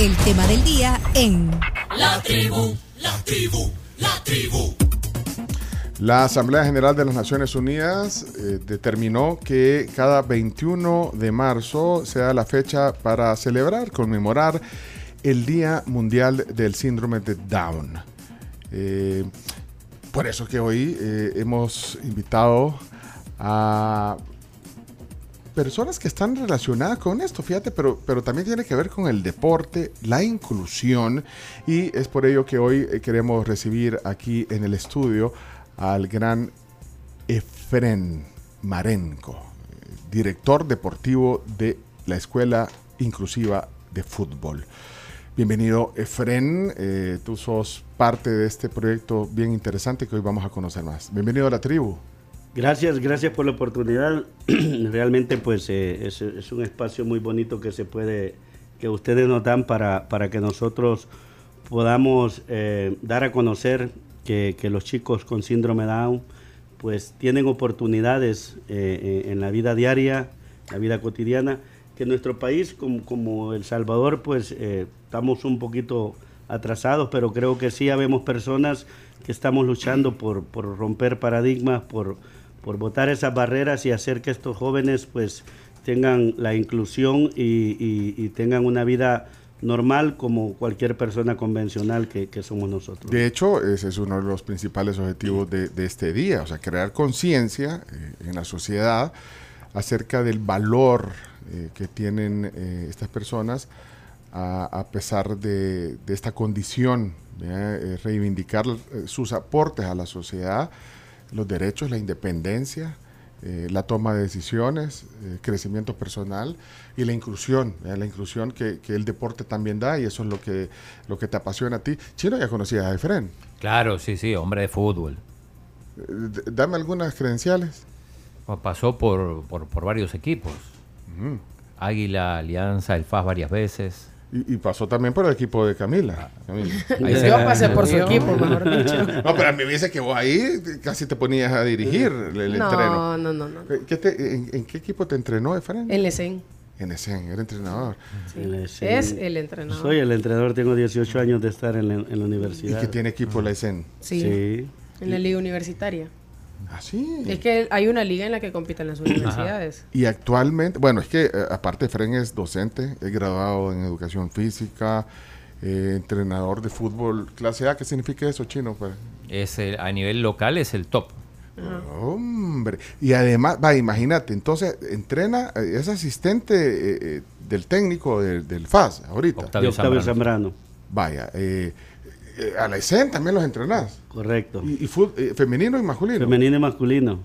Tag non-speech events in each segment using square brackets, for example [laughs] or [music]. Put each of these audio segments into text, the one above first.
El tema del día en La tribu, la tribu, la tribu. La Asamblea General de las Naciones Unidas eh, determinó que cada 21 de marzo sea la fecha para celebrar, conmemorar el Día Mundial del Síndrome de Down. Eh, por eso que hoy eh, hemos invitado a personas que están relacionadas con esto, fíjate, pero, pero también tiene que ver con el deporte, la inclusión, y es por ello que hoy eh, queremos recibir aquí en el estudio al gran Efren Marenco, director deportivo de la Escuela Inclusiva de Fútbol. Bienvenido, Efren. Eh, tú sos parte de este proyecto bien interesante que hoy vamos a conocer más. Bienvenido a la tribu. Gracias, gracias por la oportunidad. [clears throat] Realmente pues eh, es, es, un espacio muy bonito que se puede, que ustedes nos dan para, para que nosotros podamos eh, dar a conocer que, que, los chicos con síndrome Down pues tienen oportunidades eh, en la vida diaria, la vida cotidiana, que en nuestro país como, como El Salvador pues estamos un poquito atrasados, pero creo que sí habemos personas que estamos luchando por, por romper paradigmas, por, por botar esas barreras y hacer que estos jóvenes pues tengan la inclusión y, tengan una vida normal como cualquier persona convencional que, somos nosotros. De hecho, ese es uno de los principales objetivos de, este día, o sea, crear conciencia eh, en la sociedad acerca del valor eh, que tienen eh, estas personas a, pesar de, de, esta condición, eh, reivindicar sus aportes a la sociedad, los derechos, la independencia, eh, la toma de decisiones, eh, crecimiento personal y la inclusión, eh, la inclusión que, que, el deporte también da y eso es lo que, lo que te apasiona a ti. Chino, ya conocías a Efren. Claro, sí, sí, hombre de fútbol. dame algunas credenciales. Pasó por, por, por varios equipos. Uh -huh. Águila, Alianza, el FAS varias veces. Y, y, pasó también por el equipo de Camila. Camila. [laughs] Ahí Yo pasé por su equipo, mejor dicho. [laughs] No, pero a mí me dice que vos ahí casi te ponías a dirigir el, el no, entreno. No, no, no. ¿Qué te, en, en, qué equipo te entrenó, Efraín? En Lecen. En Lecen, era entrenador. Sí. Es el entrenador. Soy el entrenador, tengo 18 años de estar en la, en la universidad. ¿Y qué tiene equipo Lecen? Sí. sí. En la liga universitaria. ¿Ah, sí? Es que hay una liga en la que compiten las universidades. Y actualmente, bueno, es que eh, aparte Fren es docente, es graduado en educación física, eh, entrenador de fútbol clase A. ¿Qué significa eso, chino? Pues? Es el, a nivel local es el top. Hombre, y además, va, imagínate, entonces entrena, eh, es asistente eh, del técnico del, del FAS ahorita. Octavio, Octavio Zambrano. Vaya, eh, a la ESEN también los entrenás. Correcto. ¿Y, y fútbol, eh, femenino y masculino? Femenino y masculino.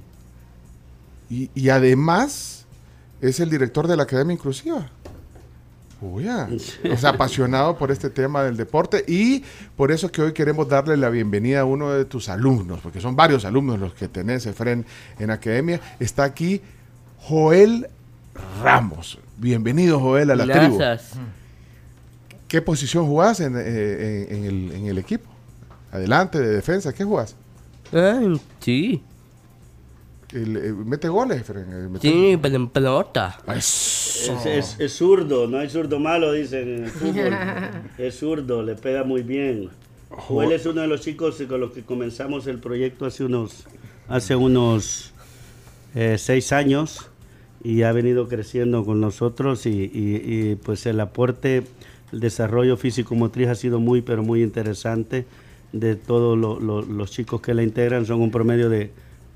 Y, y, además es el director de la Academia Inclusiva. Uy, [laughs] o sea, apasionado por este tema del deporte y por eso que hoy queremos darle la bienvenida a uno de tus alumnos, porque son varios alumnos los que tenés, Efren, en Academia. Está aquí Joel Ramos. Bienvenido, Joel, a la Gracias. tribu. ¿Qué posición jugás en, eh, en, en, el, en, el, equipo? Adelante, de defensa, ¿qué jugás? Eh, sí. El, el, ¿Mete goles, Efren? ¿Mete sí, pero pelota. Es, es, es, zurdo, no hay zurdo malo, dicen en el [laughs] fútbol. es zurdo, le pega muy bien. Joel es uno de los chicos con los que comenzamos el proyecto hace unos, hace unos eh, seis años y ha venido creciendo con nosotros y, y, y pues el aporte el desarrollo físico-motriz ha sido muy, pero muy interesante. De todos lo, lo, los chicos que la integran, son un promedio de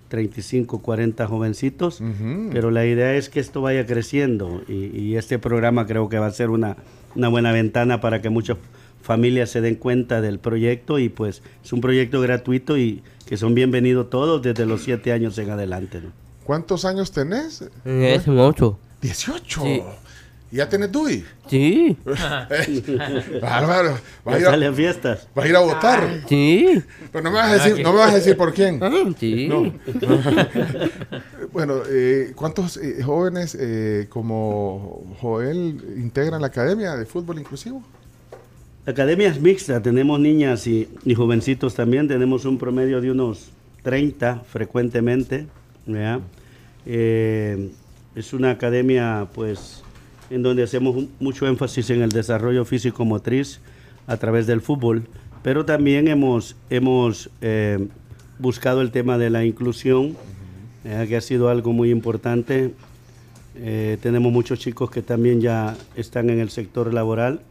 35, 40 jovencitos, uh -huh. pero la idea es que esto vaya creciendo y, y, este programa creo que va a ser una, una buena ventana para que muchas familias se den cuenta del proyecto y pues es un proyecto gratuito y que son bienvenidos todos desde los 7 años en adelante. ¿no? ¿Cuántos años tenés? Es mucho. 18. Sí. ¿Ya tenés DUI? Sí. [laughs] Bárbaro. ¿Vas a, ir a, fiestas? ¿Vas a ir a votar? Ah, sí. Pero no me vas a decir, no me vas a decir por quién. Ah, sí. No. [laughs] bueno, eh, ¿cuántos eh, jóvenes eh, como Joel integran la Academia de Fútbol Inclusivo? La academia es mixta, tenemos niñas y, y jovencitos también, tenemos un promedio de unos 30 frecuentemente. Eh, es una academia pues en donde hacemos mucho énfasis en el desarrollo físico-motriz a través del fútbol, pero también hemos, hemos eh, buscado el tema de la inclusión, eh, que ha sido algo muy importante. Eh, tenemos muchos chicos que también ya están en el sector laboral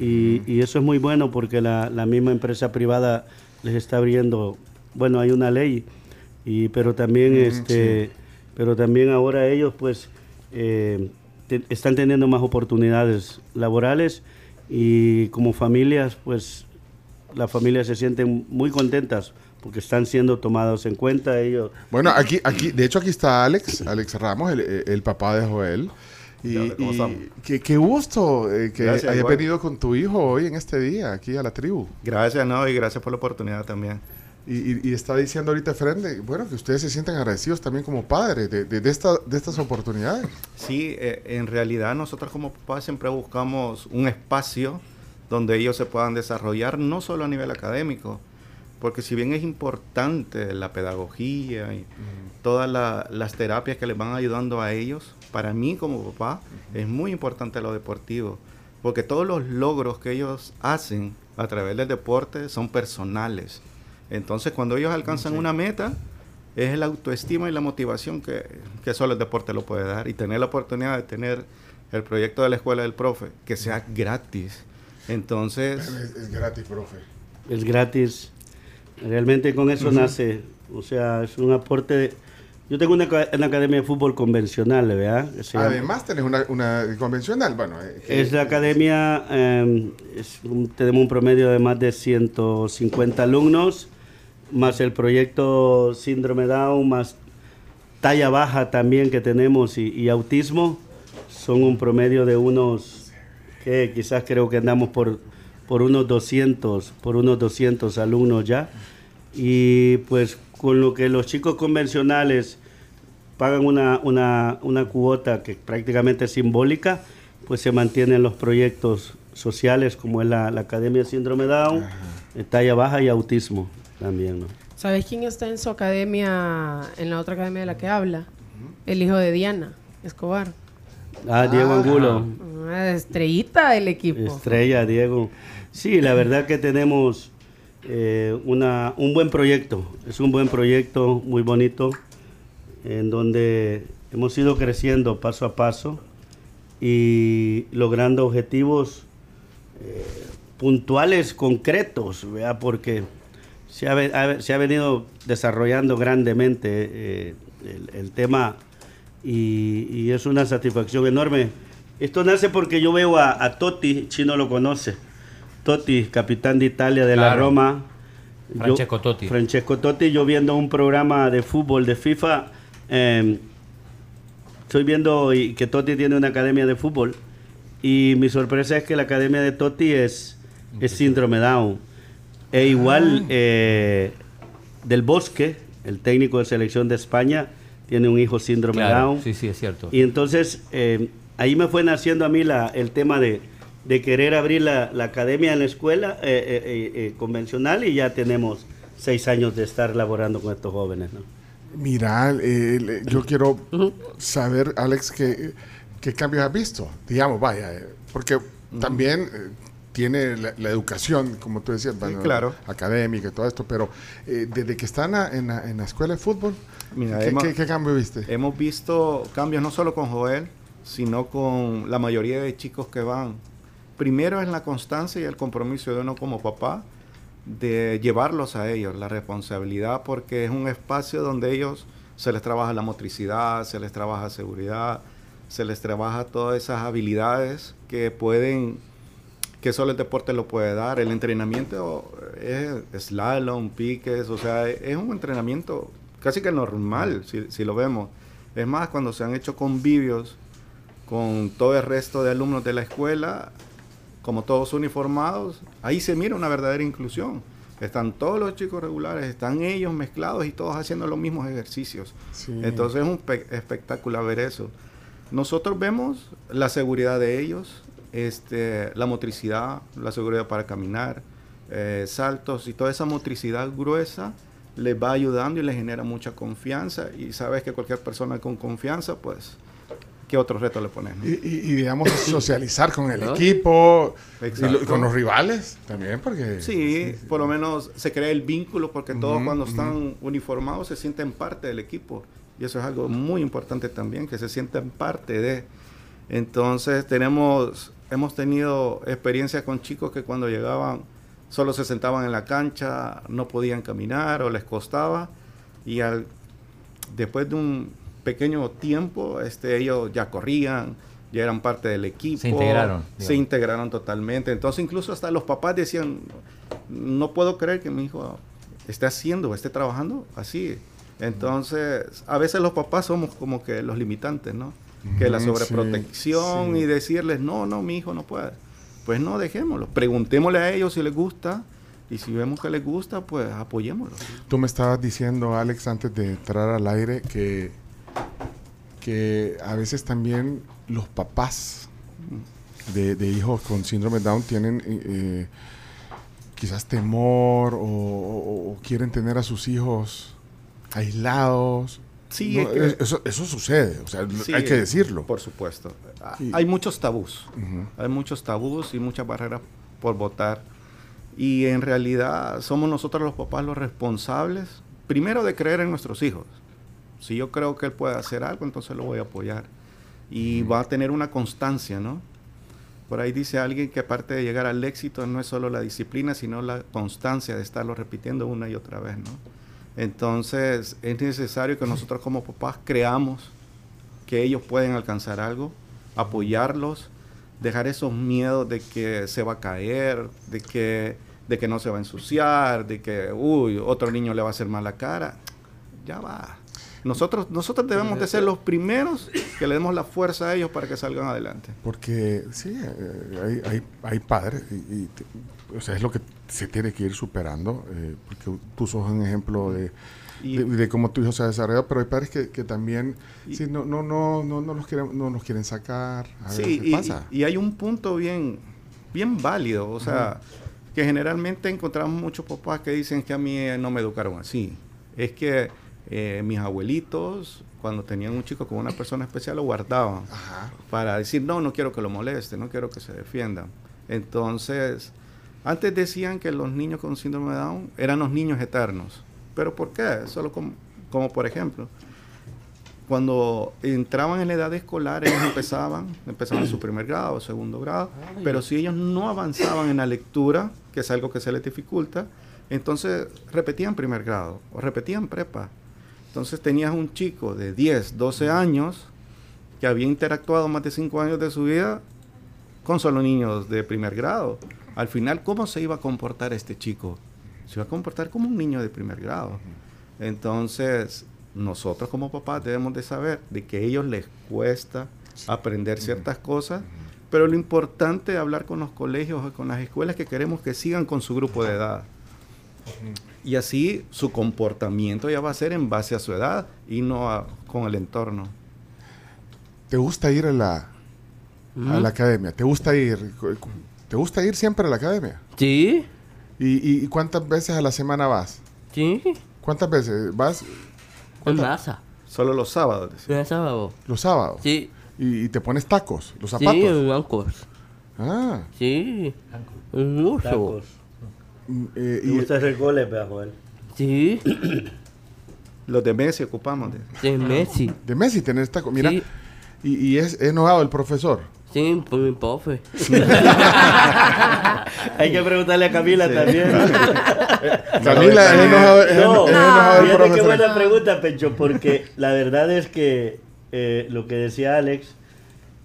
y, eso es muy bueno porque la, la, misma empresa privada les está abriendo, bueno, hay una ley, y, pero también este, pero también ahora ellos pues están teniendo más oportunidades laborales y como familias, pues las familias se sienten muy contentas porque están siendo tomados en cuenta ellos. Bueno, aquí, aquí, de hecho aquí está Alex, Alex Ramos, el, papá de Joel. Y, qué, gusto eh, que hayas venido con tu hijo hoy en este día aquí a la tribu. Gracias, no, y gracias por la oportunidad también. Y, está diciendo ahorita Frente, bueno, que ustedes se sienten agradecidos también como padres de, de, esta, de estas oportunidades. Sí, eh, en realidad nosotros como papás siempre buscamos un espacio donde ellos se puedan desarrollar, no solo a nivel académico, porque si bien es importante la pedagogía y todas las terapias que les van ayudando a ellos, para mí como papá es muy importante lo deportivo, porque todos los logros que ellos hacen a través del deporte son personales entonces, cuando ellos alcanzan una meta, es el autoestima y la motivación que, solo el deporte lo puede dar. Y tener la oportunidad de tener el proyecto de la escuela del profe, que sea gratis. Entonces... Es, gratis, profe. Es gratis. Realmente con eso nace. O sea, es un aporte... Yo tengo una, academia de fútbol convencional, ¿verdad? Además tenés una, una convencional, bueno. Eh, es la academia, em, tenemos un promedio de más de 150 alumnos más el proyecto Síndrome Down, más talla baja también que tenemos y, autismo, son un promedio de unos, que quizás creo que andamos por, por unos 200, por unos 200 alumnos ya. Y pues con lo que los chicos convencionales pagan una, una, una cuota que prácticamente es simbólica, pues se mantienen los proyectos sociales como es la, Academia Síndrome Down, talla baja y autismo también, ¿no? ¿Sabes quién está en su academia, en la otra academia de la que habla? El hijo de Diana Escobar. Ah, Diego ah, Angulo. Ah, estrellita del equipo. Estrella, Diego. Sí, la verdad que tenemos eh, una, un buen proyecto. Es un buen proyecto, muy bonito, en donde hemos ido creciendo paso a paso y logrando objetivos eh, puntuales, concretos, ¿verdad? Porque se ha, venido desarrollando grandemente eh, el, tema y, es una satisfacción enorme. Esto nace porque yo veo a, Totti, Chino lo conoce, Totti, capitán de Italia de la Roma. Francesco Totti. Francesco Totti, yo viendo un programa de fútbol de FIFA, em, estoy viendo que Totti tiene una academia de fútbol y mi sorpresa es que la academia de Totti es, es síndrome Down e igual ah. eh, del Bosque, el técnico de selección de España, tiene un hijo síndrome Down. Sí, sí, es cierto. Y entonces eh, ahí me fue naciendo a mí la, el tema de, querer abrir la, academia en la escuela eh, convencional y ya tenemos seis años de estar laborando con estos jóvenes. ¿no? Mira, yo quiero saber, Alex, ¿qué, qué cambios has visto? Digamos, vaya, porque también tiene la, educación, como tú decías, claro. académica y todo esto, pero eh, desde que están en, la, escuela de fútbol, ¿qué, cambio viste? Hemos visto cambios no solo con Joel, sino con la mayoría de chicos que van. Primero es la constancia y el compromiso de uno como papá de llevarlos a ellos, la responsabilidad, porque es un espacio donde ellos se les trabaja la motricidad, se les trabaja seguridad, se les trabaja todas esas habilidades que pueden que solo el deporte lo puede dar. El entrenamiento es slalom, piques, o sea, es un entrenamiento casi que normal, si, lo vemos. Es más, cuando se han hecho convivios con todo el resto de alumnos de la escuela, como todos uniformados, ahí se mira una verdadera inclusión. Están todos los chicos regulares, están ellos mezclados y todos haciendo los mismos ejercicios. Entonces es un espectacular ver eso. Nosotros vemos la seguridad de ellos, este, la motricidad, la seguridad para caminar, eh, saltos y toda esa motricidad gruesa les va ayudando y les genera mucha confianza y sabes que cualquier persona con confianza pues ¿qué otro reto le pones? no? Y, y- y, digamos, [coughs] socializar con el equipo y, lo- y con los rivales también, porque... Sí, por lo menos se crea el vínculo porque todos cuando están uniformados se sienten parte del equipo. Y eso es algo muy importante también, que se sienten parte de. Entonces tenemos, hemos tenido experiencias con chicos que cuando llegaban solo se sentaban en la cancha, no podían caminar o les costaba. Y al, después de un pequeño tiempo, este, ellos ya corrían, ya eran parte del equipo. Se integraron, Se integraron totalmente. Entonces incluso hasta los papás decían, no puedo creer que mi hijo esté haciendo esté trabajando así. Entonces, a veces los papás somos como que los limitantes, ¿no? Que la sobreprotección sí, sí. y decirles, no, no, mi hijo no puede. Pues no, dejémoslo. Preguntémosle a ellos si les gusta y si vemos que les gusta, pues apoyémoslo. Tú me estabas diciendo, Alex, antes de entrar al aire, que, que a veces también los papás de, de hijos con síndrome Down tienen eh, eh, quizás temor o, o- o quieren tener a sus hijos aislados. Sí, No, es que- eso, eso sucede, o sea, Sí, hay que decirlo. Por supuesto. Ah, Sí. Hay muchos tabús. Hay muchos tabús y muchas barreras por votar. Y en realidad somos nosotros los papás los responsables, primero de creer en nuestros hijos. Si yo creo que él puede hacer algo, entonces lo voy a apoyar. Y va a tener una constancia, ¿no? Por ahí dice alguien que aparte de llegar al éxito no es solo la disciplina, sino la constancia de estarlo repitiendo una y otra vez, ¿no? Entonces es necesario que nosotros como papás creamos que ellos pueden alcanzar algo, apoyarlos, dejar esos miedos de que se va a caer, de que, de que no se va a ensuciar, de que, uy, otro niño le va a hacer mala cara. Ya va. Nosotros, nosotros debemos de ser los primeros que le demos la fuerza a ellos para que salgan adelante. Porque sí, eh, hay, hay, hay padres, y, y te- o sea, es lo que se tiene que ir superando, eh, porque tú sos un ejemplo de, Y- de, de cómo tu hijo se ha desarrollado, pero hay padres que, que también Y- sí, no, no, no, no, no, los quieren, no nos quieren sacar. A ver Sí, qué y, pasa. y hay un punto bien, bien válido, o sea, que generalmente encontramos muchos papás que dicen que a mí no me educaron así. Es que eh, mis abuelitos, cuando tenían un chico con una persona especial, lo guardaban Ajá. para decir, no, no quiero que lo moleste, no quiero que se defiendan. Entonces, antes decían que los niños con síndrome de Down eran los niños eternos. ¿Pero por qué? Solo como, como por ejemplo, cuando entraban en la edad escolar, ellos [coughs] empezaban, empezaban su primer grado, segundo grado, pero si ellos no avanzaban en la lectura, que es algo que se les dificulta, entonces repetían primer grado o repetían prepa. Entonces tenías un chico de 10, 12 años que había interactuado más de 5 años de su vida con solo niños de primer grado. Al final, ¿cómo se iba a comportar este chico? Se iba a comportar como un niño de primer grado. Entonces, nosotros como papás debemos de saber de que a ellos les cuesta aprender ciertas cosas, pero lo importante es hablar con los colegios o con las escuelas que queremos que sigan con su grupo de edad. Y así su comportamiento ya va a ser en base a su edad y no a- con el entorno. ¿Te gusta ir a la, a la academia? ¿Te gusta ir? ¿Te gusta ir siempre a la academia? Sí, ¿Y, y, y cuántas veces a la semana vas? sí. ¿Cuántas veces vas En ¿Cuántas? masa. Solo los sábados. decía. En sábado. los sábados? Sí. ¿Y, y te pones tacos, los Sí, zapatos? en ancos. Ah. Sí. Tacos. Mm, eh, ¿Te y- gusta hacer goles, vea, Joel? Sí. [coughs] Los de Messi ocupamos. de- De Messi. de Messi tenés tacos. Mira, Sí. y, y es enojado el profesor. Sí, por mi profe. [laughs] Hay que preguntarle a Camila también. [laughs] Camila es enojado, es, No, es enojado el fíjate qué profesor. buena pregunta, Pencho, porque la verdad es que eh, lo que decía Alex,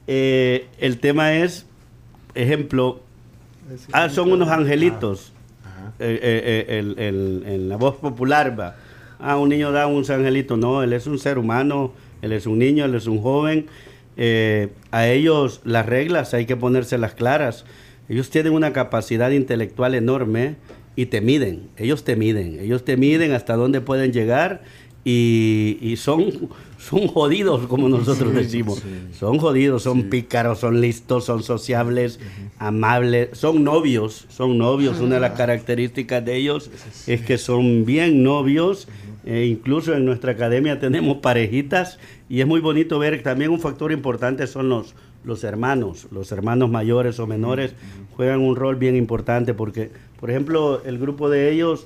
eh, el tema es, ejemplo, ah, son unos angelitos. Eh, eh, eh, en la voz popular va. Ah, un niño da un angelito. No, él es un ser humano, él es un niño, él es un joven. Eh, a ellos las reglas hay que ponérselas claras. Ellos tienen una capacidad intelectual enorme y te miden. Ellos te miden. Ellos te miden hasta dónde pueden llegar y son, son jodidos, como nosotros decimos. Son jodidos, son pícaros, son listos, son sociables, amables, son novios, son novios. Una de las características de ellos es que son bien novios. Eh, incluso en nuestra academia tenemos parejitas y es muy bonito ver también un factor importante son los, los hermanos, los hermanos mayores o menores juegan un rol bien importante porque, por ejemplo, el grupo de ellos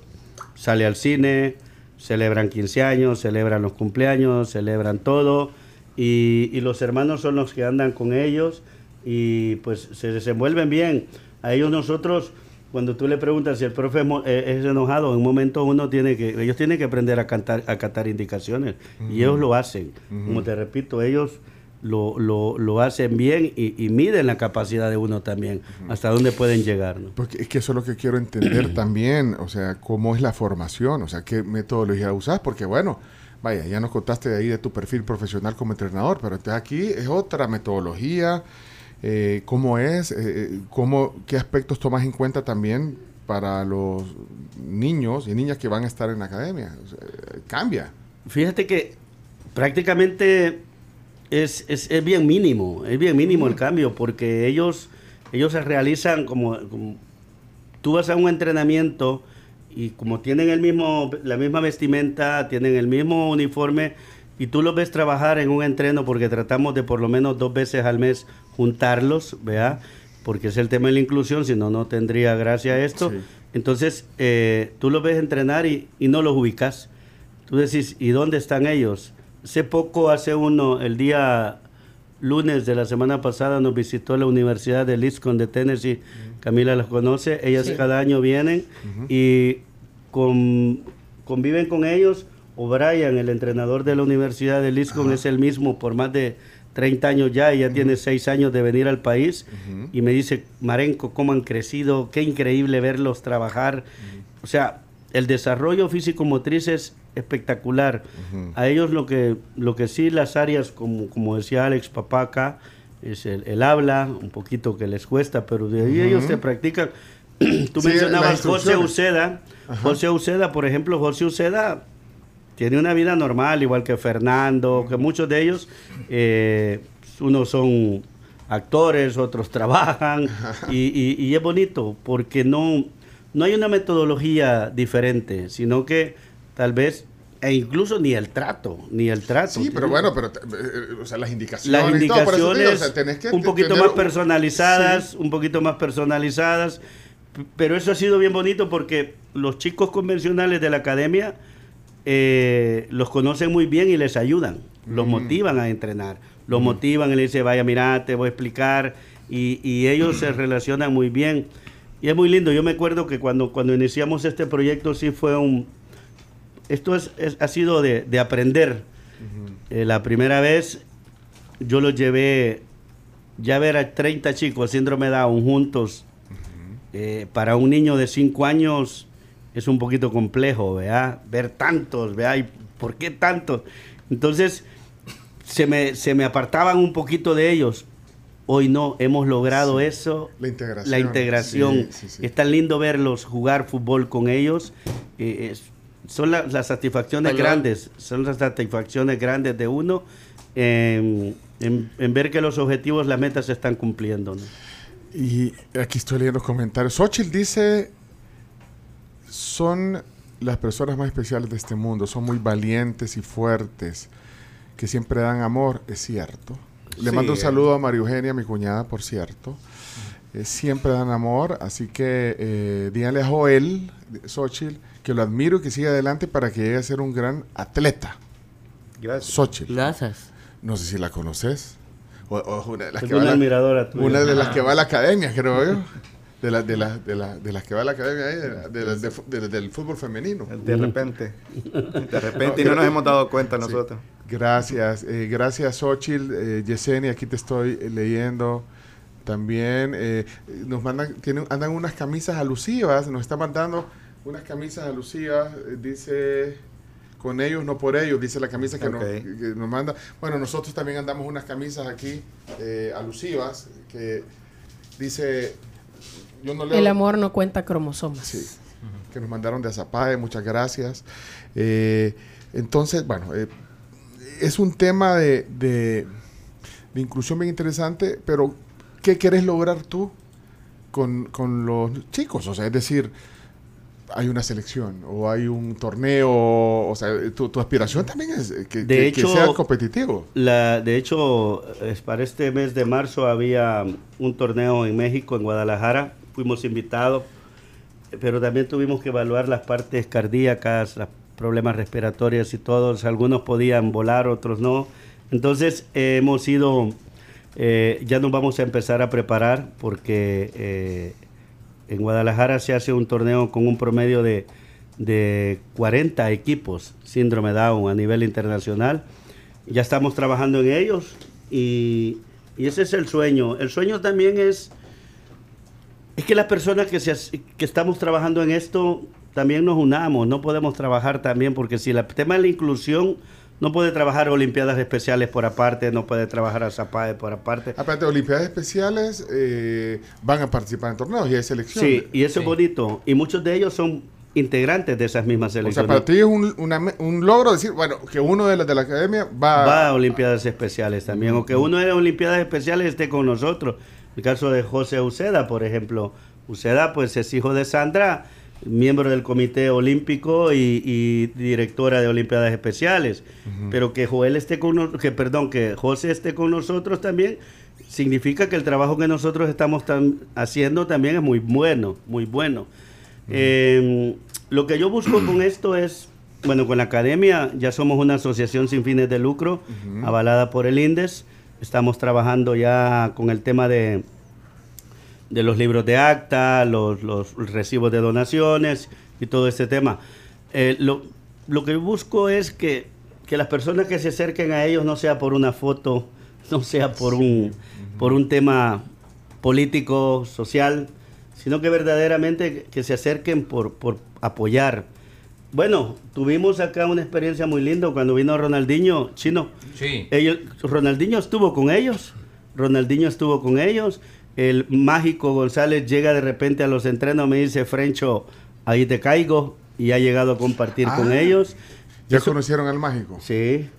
sale al cine, celebran 15 años, celebran los cumpleaños, celebran todo y, y los hermanos son los que andan con ellos y pues se desenvuelven bien. A ellos nosotros, cuando tú le preguntas si el profe es, eh, es enojado, en un momento uno tiene que, ellos tienen que aprender a cantar, a catar indicaciones y ellos lo hacen. Como te repito, ellos lo, lo, lo hacen bien y, y miden la capacidad de uno también, hasta dónde pueden llegar. ¿no? Porque es que eso es lo que quiero entender [clears throat] también, o sea, cómo es la formación, o sea, qué metodología usas, porque bueno, vaya, ya nos contaste de ahí de tu perfil profesional como entrenador, pero entonces aquí es otra metodología, eh, cómo es, eh, cómo, qué aspectos tomas en cuenta también para los niños y niñas que van a estar en la academia. O sea, cambia. Fíjate que prácticamente es, es, es bien mínimo, es bien mínimo el cambio, porque ellos, ellos se realizan como, como- tú vas a un entrenamiento y como tienen el mismo, la misma vestimenta, tienen el mismo uniforme, y tú los ves trabajar en un entreno porque tratamos de por lo menos dos veces al mes juntarlos, ¿vea? Porque es el tema de la inclusión, si no, no tendría gracia esto. Sí. Entonces, eh, tú los ves entrenar y, y no los ubicas. Tú decís, ¿y dónde están ellos? Hace poco, hace uno, el día lunes de la semana pasada nos visitó la Universidad de Liscon de Tennessee. Camila las conoce. Ellas Sí. cada año vienen y con- conviven con ellos. O'Brien, el entrenador de la Universidad de Liscon, es el mismo por más de 30 años ya y ya tiene 6 años de venir al país. Y me dice, Marenco, cómo han crecido, qué increíble verlos trabajar. O sea, el desarrollo físico-motriz es espectacular. A ellos lo que, lo que sí las áreas, como, como decía Alex Papá acá, es el, el habla, un poquito que les cuesta, pero de ahí ellos se practican. [clears throat] Tú Sí, mencionabas José. Uceda. José Uceda, por ejemplo, José Uceda tiene una vida normal, igual que Fernando, que muchos de ellos, eh, unos son actores, otros [laughs] trabajan, y, y- y es bonito, porque no, no hay una metodología diferente, sino que tal vez, e incluso ni el trato, ni el trato. Sí, pero bueno, pero eh, o sea, las indicaciones. Las y todo, digo, indicaciones o sea, tenés que un poquito tener más personalizadas, un poquito más personalizadas, pero eso ha sido bien bonito porque los chicos convencionales de la academia eh, los conocen muy bien y les ayudan, los motivan a entrenar, los motivan y le dicen, vaya, mira, te voy a explicar, y, y ellos se [clears throat] relacionan muy bien. Y es muy lindo, yo me acuerdo que cuando, cuando iniciamos este proyecto sí fue un... Esto es, es- ha sido de, de aprender. Eh, la primera vez yo los llevé ya ver a 30 chicos síndrome Down juntos. eh, para un niño de 5 años es un poquito complejo, ¿verdad? Ver tantos, ¿verdad? ¿Y por qué tantos? Entonces, se me, se me apartaban un poquito de ellos. Hoy no, hemos logrado eso. La integración. La integración. Sí, sí, sí. Es tan lindo verlos jugar fútbol con ellos. eh, es- son la- las satisfacciones grandes, son las satisfacciones grandes de uno en, en- en ver que los objetivos, las metas se están cumpliendo. ¿no? Y aquí estoy leyendo los comentarios. Xochitl dice, son las personas más especiales de este mundo, son muy valientes y fuertes, que siempre dan amor, es cierto. Le Sí, mando un saludo a María Eugenia, mi cuñada, por cierto. Eh, siempre dan amor, así que eh, díganle a Joel, Xochitl, que lo admiro y que siga adelante para que llegue a ser un gran atleta. Gracias. Xochitl, Gracias. no sé si la conoces. O, una de las Es que va a una la- tuya. una de las que va a la academia, creo yo. De, la- de, la- de, la- de las que va a la academia ahí, de del fútbol femenino. De repente. De repente y no nos hemos dado cuenta nosotros. Gracias, eh, gracias Xochitl, eh, Yesenia, aquí te estoy eh, leyendo. También eh, nos mandan, tienen, andan unas camisas alusivas, nos está mandando unas camisas alusivas, eh, dice con ellos, no por ellos, dice la camisa que, nos, Ok. que nos manda. Bueno, nosotros también andamos unas camisas aquí eh, alusivas que dice, yo no leo. El amor no cuenta cromosomas. Sí, que nos mandaron de Azapae, muchas gracias. Eh, entonces, bueno, eh, es un tema de, de- de inclusión bien interesante, pero ¿qué quieres lograr tú con, con los chicos? O sea, es decir, hay una selección o hay un torneo, o sea, tu, tu aspiración también es que, De que- hecho- que sea competitivo. La, de hecho, es para este mes de marzo había un torneo en México, en Guadalajara. Fuimos invitados, pero también tuvimos que evaluar las partes cardíacas, los problemas respiratorios y todos. Algunos podían volar, otros no. Entonces eh, hemos ido, eh, ya nos vamos a empezar a preparar porque eh, en Guadalajara se hace un torneo con un promedio de, de 40 equipos síndrome Down a nivel internacional. Ya estamos trabajando en ellos y, y ese es el sueño. El sueño también es, es que las personas que, se, as- que estamos trabajando en esto también nos unamos. No podemos trabajar también porque si el tema de la inclusión no puede trabajar Olimpiadas Especiales por aparte, no puede trabajar a Zapae por aparte. Aparte, Olimpiadas Especiales eh, van a participar en torneos y hay selección. Sí, y eso Sí. es bonito. Y muchos de ellos son integrantes de esas mismas O sea, selecciones. para ti es un, una me- un logro decir, bueno, que uno de los de la academia va, va a Olimpiadas Especiales también, o que uno de las Olimpiadas Especiales esté con nosotros. El caso de José Uceda, por ejemplo. Uceda, pues es hijo de Sandra, miembro del Comité Olímpico y, y directora de Olimpiadas Especiales. Pero que Joel esté con que perdón, que José esté con nosotros también significa que el trabajo que nosotros estamos tam- haciendo también es muy bueno, muy bueno. Eh, lo que yo busco con [clears throat] esto es, bueno, con la academia ya somos una asociación sin fines de lucro, avalada por el INDES. Estamos trabajando ya con el tema de, de los libros de acta, los, los recibos de donaciones y todo este tema. Eh, lo, lo que busco es que, que las personas que se acerquen a ellos no sea por una foto, [laughs] no sea por un, por un tema político, social, sino que verdaderamente que se acerquen por, por apoyar. Bueno, tuvimos acá una experiencia muy linda cuando vino Ronaldinho, chino. Sí. Ellos, Ronaldinho estuvo con ellos. Ronaldinho estuvo con ellos. El mágico González llega de repente a los entrenos, me dice, Frencho, ahí te caigo. Y ha llegado a compartir con Ah. ellos. ya Eso- conocieron al mágico. Sí,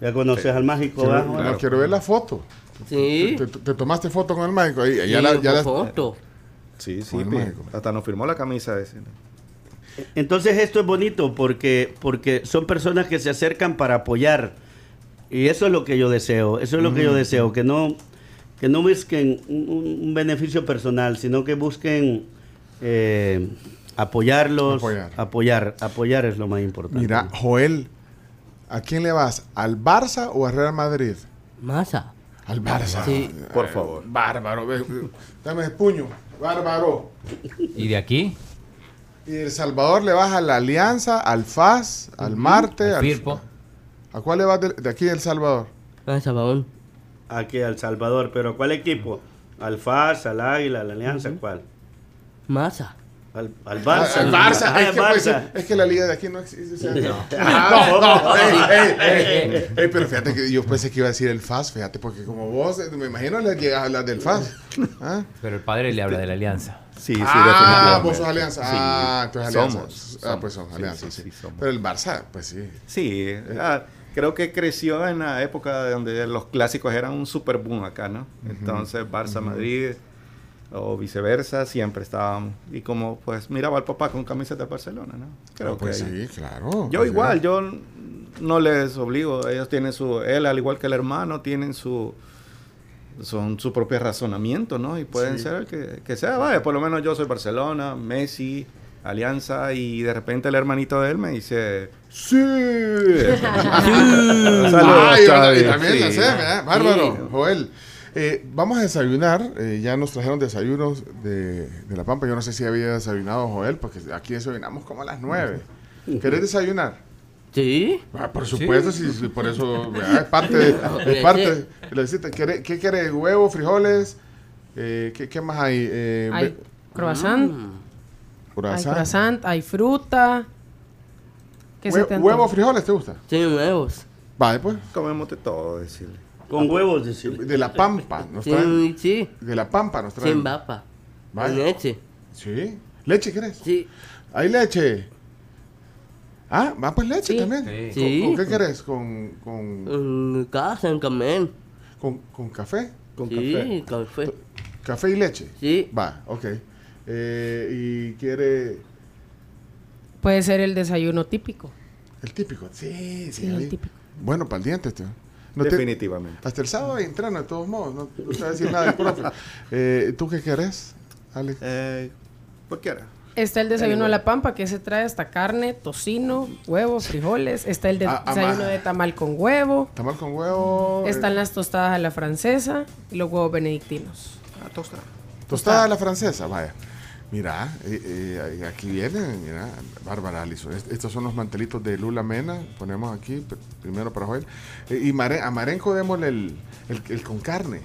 ya conoces al mágico, Quiero, ¿va? no, claro. quiero ver la foto. Sí. ¿Te, te- te tomaste foto con el mágico? Ahí, ya Sí, la- ya la- foto. Sí, sí, hasta nos firmó la camisa ese. Entonces esto es bonito porque, porque son personas que se acercan para apoyar. Y eso es lo que yo deseo, eso es lo que yo deseo, que no, que no busquen un, beneficio personal, sino que busquen eh, apoyarlos, Apoyar. apoyar. apoyar, es lo más importante. Mira, Joel, ¿a quién le vas? ¿Al Barça o al Real Madrid? Masa. Al Barça. Sí. Por favor. Bárbaro. Dame el puño. Bárbaro. ¿Y de aquí? Y El Salvador le vas a la Alianza, al FAS, al Marte. Al al- Firpo. ¿A cuál le vas de, de aquí de El Salvador? Ah, Sabón. Aquí al Salvador, pero ¿cuál equipo? ¿Al FAS, al Águila, a la Alianza? ¿Cuál? Masa. Al, al Barça. Al Barça. Ah, es, al que, pues, Barça. es que la liga de aquí no existe. o sea, no. Ah, [laughs] No, no, ey, ey, ey, ey, pero fíjate que yo pensé que iba a decir el FAS, fíjate, porque como vos, me imagino le llegas a hablar del FAS. ¿Ah? Pero el padre le habla de la alianza. Sí, sí, ah, definitivamente. vos sos alianza. Sí. Ah, alianza. Somos, Ah, pues somos. Sí, alianza, sí, sí. sí, somos. Pero el Barça, pues sí. Sí, ah, creo que creció en la época donde los clásicos eran un super boom acá, ¿no? Entonces Barça, Madrid o viceversa, siempre estábamos. Y como pues miraba al papá con camiseta de Barcelona, ¿no? Creo Ah, pues que sí, claro. Yo Pues igual, yo no les obligo, ellos tienen su, él al igual que el hermano, tienen su, son su propio razonamiento, ¿no? Y pueden Sí. ser el que, que sea, vaya, por lo menos yo soy Barcelona, Messi, Alianza, y de repente el hermanito de él me dice, ¡Sí! [laughs] Saludos, Ah, y, Xavi. y también Sí. la sé, ¿verdad? Bárbaro, Sí. Joel. Eh, vamos a desayunar. eh, ya nos trajeron desayunos de, de La Pampa. Yo no sé si había desayunado Joel, porque aquí desayunamos como a las nueve. ¿Querés desayunar? Sí. Ah, por supuesto, sí, sí, por eso ¿verdad? es parte. de- [laughs] es parte ¿querés- ¿Qué querés? ¿Huevo, frijoles? Eh, ¿qué, qué más hay? Eh, Hay croissant, Mm. hay croissant. croissant, hay fruta. ¿Qué se Hue- te ¿Huevo, antoja? frijoles te gusta? Sí, nuevos. Vale, pues. Comemos de todo, decirle. Con huevos, decirle. De La Pampa. Nos traen, Sí, sí. de La Pampa nos traen. Sin papa. Vaya. Con leche. Sí. ¿Leche querés? Sí. ¿Hay leche? Ah, va pues leche Sí. también. Sí. Sí. ¿Con, con qué querés? ¿Con, con, En casa, en Camén. con, con café? Con Sí, café. café. ¿Café y leche? Sí. Va, ok. Eh, ¿Y quiere Puede ser el desayuno típico. El típico. Sí, sí. Sí, el típico. Bueno, para el diente, tío. No te- Definitivamente. hasta el sábado hay entreno, de todos modos. No, no te va a decir nada del profe. [laughs] Eh, ¿Tú qué querés, Alex? Eh, cualquiera. Está el desayuno de la pampa, que se trae hasta carne, tocino, huevo, frijoles. Está el de- Ah, ah, desayuno de tamal con huevo. Tamal con huevo. eh, Están las tostadas a la francesa y los huevos benedictinos. A tostar. Tostada a la francesa, vaya. Mira, eh, eh, aquí vienen, mira, Bárbara Alison. Est- Estos son los mantelitos de Lula Mena. Ponemos aquí, pr- primero para Joel. Eh, y Mare- a Marenco démosle el, el, el con carne.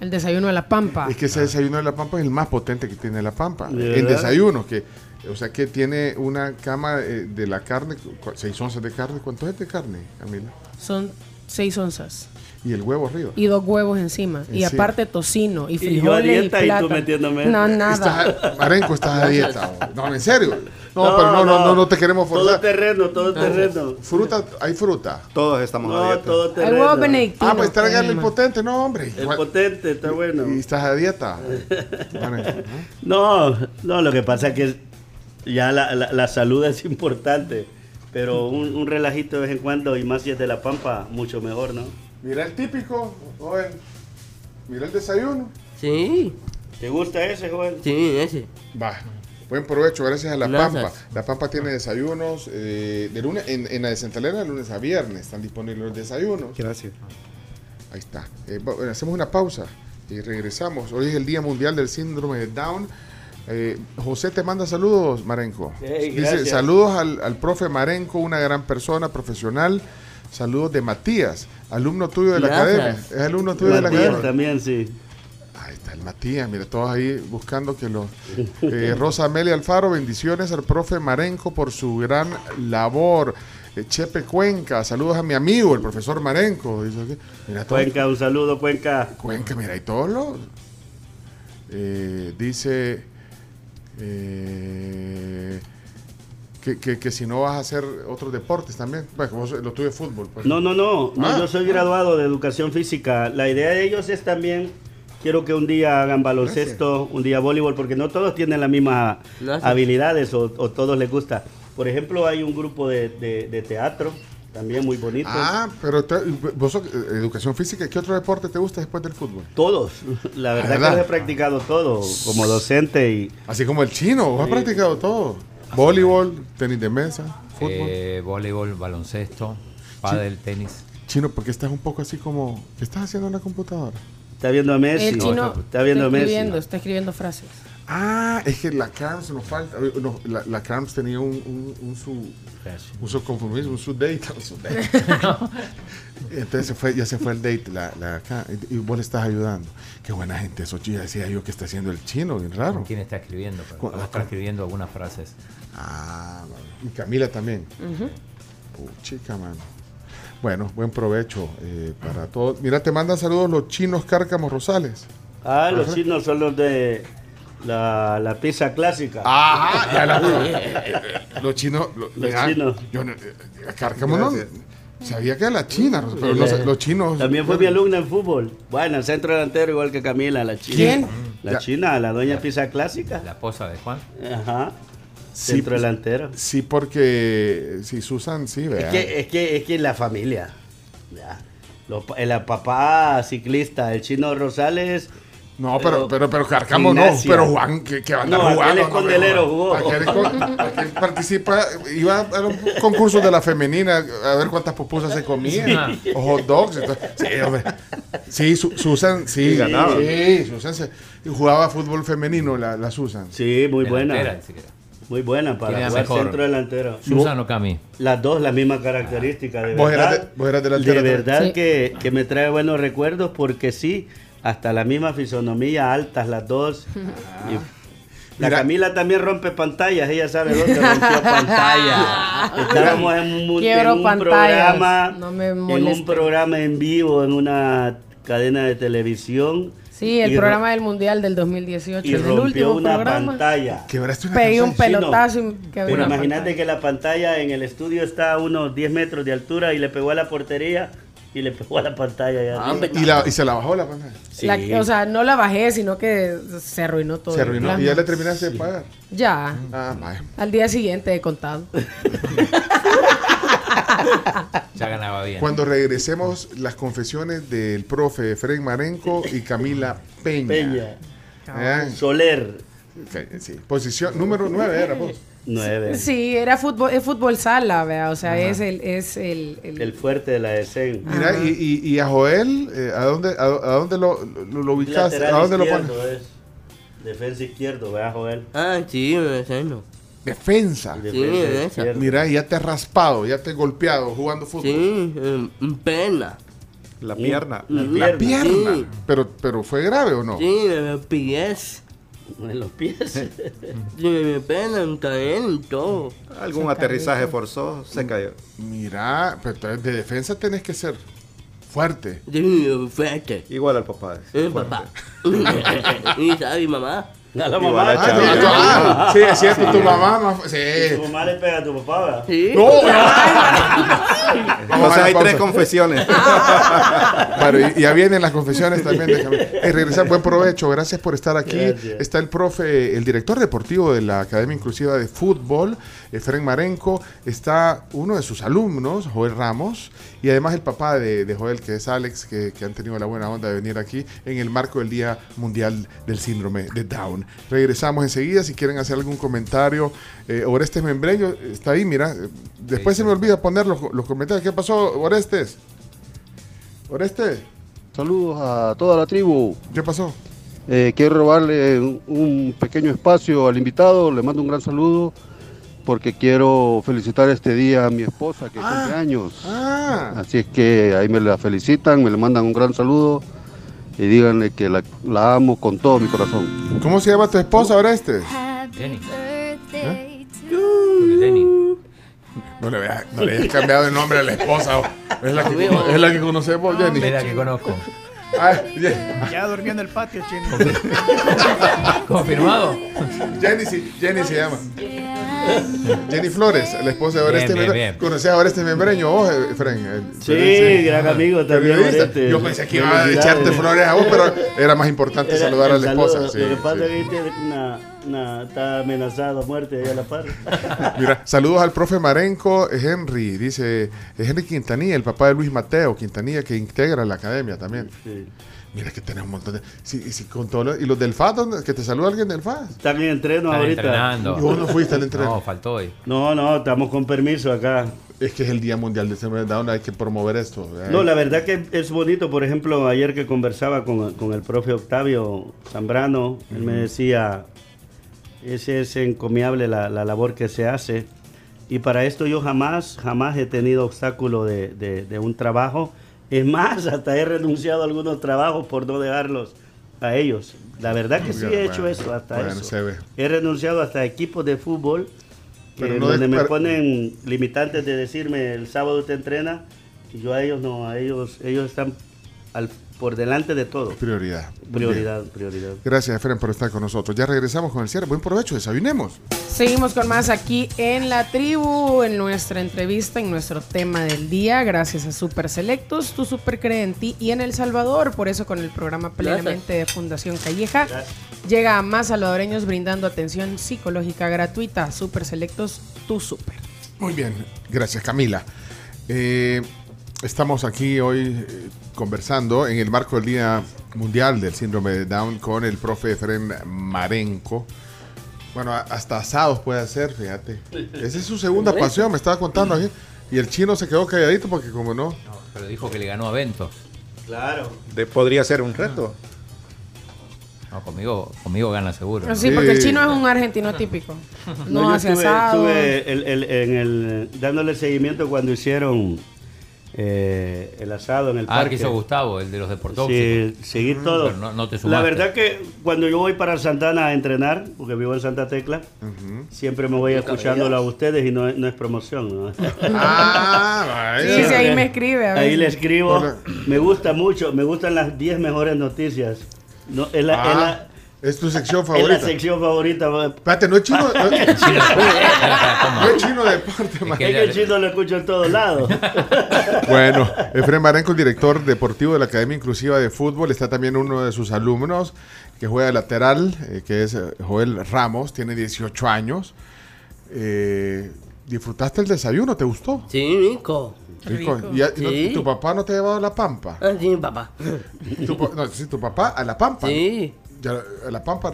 El desayuno de la pampa. Es que ese desayuno de la Pampa es el más potente que tiene la Pampa. ¿De En desayuno, que, o sea, que tiene una cama eh, de la carne, seis onzas de carne. ¿Cuánto es de carne, Camila? Son seis onzas. Y el huevo arriba. Y dos huevos encima. Y aparte tocino y Y yo a frijoles y, dieta y tú metiéndome. No, nada. Estás- Marenco, estás a dieta. [laughs] No, en serio. No, pero no, no, no, no te queremos Todo forzar. terreno, todo terreno. Fruta, hay fruta. Todos estamos a No, dieta. todo Hay terreno. huevos benedictinos. Ah, pues tráigale el potente, no, hombre. El Igual- potente, está bueno. Y estás a dieta. [laughs] No, no, lo que pasa es que ya la, la- la salud es importante, pero un, un relajito de vez en cuando, y más si es de la pampa, mucho mejor, ¿no? Mira el típico, joven. Mira el desayuno. Sí, ¿Te gusta ese, joven? sí, ese. Va. Buen provecho, gracias a La Gracias. Pampa. La Pampa tiene desayunos eh, de lunes, en, en la de Centralera de lunes a viernes. Están disponibles los desayunos. Gracias. Ahí está. Eh, bueno, hacemos una pausa y regresamos. Hoy es el Día Mundial del Síndrome de Down. Eh, José te manda saludos, Marenco. Hey, Dice, saludos al, al profe Marenco, una gran persona, profesional. Saludos de Matías, alumno tuyo de la Gracias. academia. Es alumno tuyo de la academia. también, sí. Ahí está el Matías, mira, todos ahí buscando que los... Eh, Rosa Amelia Alfaro, bendiciones al profe Marenco por su gran labor. Eh, Chepe Cuenca, saludos a mi amigo, el profesor Marenco. Mira, todos- Cuenca, un saludo, Cuenca. Cuenca, mira, y todos los... Eh, dice eh, que, que- que si no vas a hacer otros deportes también. Bueno, vos- lo tuyo es fútbol. pues. No, no, no, no, Ah. yo soy graduado de educación física. La idea de ellos es también, quiero que un día hagan baloncesto, un día voleibol, porque no todos tienen las mismas Gracias. habilidades o, o todos les gusta. Por ejemplo, hay un grupo de, de- de teatro, también muy bonito. Ah, pero te- vos sos, eh, educación física, ¿qué otro deporte te gusta después del fútbol? Todos, [laughs] la verdad, ¿verdad? que los he practicado todo como docente y Así como el chino, vos has practicado todo. Voleibol, tenis de mesa, fútbol. Eh, voleibol, baloncesto, pádel, tenis. Chino, porque estás un poco así como... ¿Qué estás haciendo en la computadora? Está viendo a Messi. El chino está viendo a Messi. escribiendo, está escribiendo frases. Ah, es que la Carms nos falta. eh, no, la, la tenía un, un, un su, un su conformismo, un su date. un su date. [laughs] [laughs] Entonces se fue, ya se fue el date, la, la, y vos le estás ayudando. Qué buena gente eso, ya decía yo que está haciendo el chino, bien raro. ¿Con quién está escribiendo? Con- está escribiendo algunas frases. Ah, y Camila también. chica, mano. Bueno, buen provecho eh, para todos. Mira, te mandan saludos los chinos Cárcamos Rosales. Ah, los chinos son los de la, la pizza clásica. Ajá, [laughs] ya la- los chinos. lo- Los ya, chinos. Yo, eh, Cárcamo no. Sabía que era la China, pero no sé, los chinos. También fue mi alumna en fútbol. Bueno, centro delantero igual que Camila, la china. ¿Quién? La Ya. china, la doña pizza clásica. La esposa de Juan. Ajá. Sí, centro pues, delantero. Sí, porque. Sí, Susan, sí, Es que, es que es que la familia. Los el papá ciclista, el chino Rosales. No, pero, pero- pero, pero Cárcamo no. Pero Juan, que, que va a andar No, aquel jugando. es condelero, hombre, jugó. Aquel, aquel participa, iba a los concursos de la femenina a ver cuántas pupusas se comían. O hot dogs. entonces- sí, hombre. Sí, Su- Susan, sí. Sí, ganaba. Sí, Susan se- jugaba fútbol femenino, la, la Susan. Sí, muy Delantera, buena. siquiera. Muy buena ¿Quién para jugar mejor? centro delantero. Susan o Cami. Las dos las mismas características, de Vos verdad. eras de- vos eras delantera de también. verdad Sí. que, que me trae buenos recuerdos porque sí, hasta la misma fisonomía, altas las dos. [laughs] Y la Mira. Camila también rompe pantallas, ella sabe dónde rompió pantalla. [laughs] Estábamos en un, en un pantallas, programa, no me en un programa en vivo en una cadena de televisión. Sí, el y programa del Mundial del 2018. y el rompió último una programa. pantalla. Quebraste una Pegué un pelotazo Pero imagínate que la pantalla en el estudio está a unos 10 metros de altura y le pegó a la portería y le pegó a la pantalla. Ya. Ah, Y, la- y se la bajó la pantalla. Sí. La- o sea, no la bajé, sino que se arruinó todo. Se arruinó. Y ya le terminaste de pagar. Ya, Ah, al día siguiente he contado. [laughs] Ya ganaba bien. Cuando regresemos, las confesiones del profe Efraín Marenco y Camila Peña. Peña. ¿Eh? Soler. Sí. Posición número 9 era vos. Nueve. Sí, era fútbol, es fútbol sala, vea, o sea, es el, es el, el- El fuerte de la ESEN. Mira, y, y, y a Joel, eh, ¿a dónde, a, a dónde lo, lo, lo ubicaste? Lateral ¿A dónde lo pones? es. Defensa izquierdo, ¿verdad, Joel? Ah, sí, me enseño. Defensa. Defensa Sí, izquierdo. Mira, ya te has raspado, ya te has golpeado jugando fútbol. Sí, eh, pena. La pierna. La pierna. Sí. Pero, pero fue grave o no? Sí, me pies. En los pies. Sí, me pena en caer y todo. Algún aterrizaje forzoso, se cayó. Mira, pero de defensa tenés que ser fuerte. Sí, fuerte. Igual al papá. Fuerte. papá. [laughs] y sabe mi mamá. A la mamá. a Ah, sí, es cierto, tu mamá. ma- Sí. Tu mamá le pega a tu papá, ¿verdad? Sí. No, O sea, [laughs] hay pausa. tres confesiones. [laughs] Claro, y ya vienen las confesiones también. Eh, regresar, buen provecho. Gracias por estar aquí. Gracias. Está el profe, el director deportivo de la Academia Inclusiva de Fútbol, Efren Marenco. Está uno de sus alumnos, Joel Ramos. Y además el papá de, de Joel, que es Alex, que, que han tenido la buena onda de venir aquí en el marco del Día Mundial del Síndrome de Down. Regresamos enseguida. Si quieren hacer algún comentario. Eh, Orestes Membreño está ahí, mira. Después Sí, se me olvida poner los, los comentarios. ¿Qué pasó, Orestes? Orestes, Saludos a toda la tribu. ¿qué pasó? Eh, quiero robarle un, pequeño espacio al invitado. Le mando un gran saludo porque quiero felicitar este día a mi esposa que cumple años. Ah, Así es que ahí me la felicitan, me le mandan un gran saludo y díganle que la, la amo con todo mi corazón. ¿cómo se llama tu esposa, Orestes? Jenny. Porque Jenny. No le, veas- no le hayas cambiado el nombre a la esposa. Es la que, es la que conocemos, Jenny. Es la que conozco. Ay, Ye- Ya durmió en el patio, chino. ¿Confirmado? Jenny, Jenny se llama. [laughs] Jenny Flores, la esposa de bien, Membreño. bien. ¿Conocías a Orestes Membreño vos, eh, Fren? El- Sí, gran amigo también. Oreste. Yo pensé que iba a echarte flores a vos, pero era más importante Era saludar a la saludo. esposa. Sí, Lo que pasa sí. es que tiene una, una- está amenazado a muerte ahí a la par. [laughs] Mira, saludos al profe Marenco, Henry, dice Henry Quintanilla, el papá de Luis Mateo Quintanilla, que integra la academia también. Sí. Mira que tenemos un montón de... Sí, sí, con todo lo- ¿Y los del FAS? ¿dónde? ¿Que te saluda alguien del FAS? Están en entreno Están ahorita. entrenando. Y vos no fuiste al entreno. No, faltó hoy. No, no, estamos con permiso acá. Es que es el Día Mundial de Síndrome Down, hay que promover esto. eh. No, la verdad que es bonito. Por ejemplo, ayer que conversaba con, con el profe Octavio Zambrano, él me decía, ese es encomiable la, la labor que se hace. Y para esto yo jamás, jamás he tenido obstáculo de, de- de un trabajo. Es más, [laughs] hasta he renunciado a algunos trabajos por no dejarlos a ellos. La verdad que sí he Bueno, hecho eso, hasta bueno, eso. He renunciado hasta equipos de fútbol que no donde me ponen limitantes de decirme el sábado usted entrena y yo a ellos no, a ellos ellos están al, por delante de todo. Prioridad. Prioridad, bien. prioridad. Gracias, Efren, por estar con nosotros. Ya regresamos con el cierre. Buen provecho, desayunemos. Seguimos con más aquí en la tribu, en nuestra entrevista, en nuestro tema del día. Gracias a Super Selectos, tu super cree en ti y en El Salvador. Por eso, con el programa Plenamente de Fundación Calleja, llega a más salvadoreños brindando atención psicológica gratuita. Super Selectos, tu super. Muy bien, gracias Camila. Eh, estamos aquí hoy eh, conversando en el marco del Día Mundial del Síndrome de Down con el profe Efren Marenco. Bueno, hasta asados puede hacer, fíjate. Esa es su segunda pasión, me estaba contando aquí. Y el chino se quedó calladito porque como no... No, pero dijo que le ganó a Ventos. Claro. De- podría ser un reto. No, conmigo, conmigo gana seguro. ¿no? Sí, porque el chino es un argentino típico. No, yo hace estuve, asado. estuve el- el- en el, dándole seguimiento cuando hicieron eh, el asado en el Ah, parque. que hizo Gustavo, el de los deportóxicos. Sí, seguir todo. Pero no- no te La verdad que cuando yo voy para Santana a entrenar, porque vivo en Santa Tecla, siempre me voy escuchándolo a ustedes y no, es- no es promoción. ¿no? [laughs] Ah, Sí, vaya. sí, ahí me escribe. a Ahí le escribo. Me gusta mucho, me gustan las 10 mejores noticias. No, es la- Ah, es la- Es tu sección Es la favorita. sección favorita. ma. Espérate, no es chino. No, [laughs] no es chino deporte, man. Es que el chino lo escucho en todos lados. [laughs] Bueno, Efraín Marenco, el director deportivo de la Academia Inclusiva de Fútbol, está también uno de sus alumnos que juega de lateral, eh, que es eh, Joel Ramos, tiene 18 años. Eh, ¿Disfrutaste el desayuno? ¿Te gustó? Sí, Nico. Rico. ¿Y, a- no- tu papá no te ha llevado a la pampa? Ah, sí, papá. Tu, no, sí, tu papá a la pampa. Sí. Ya, a la pampa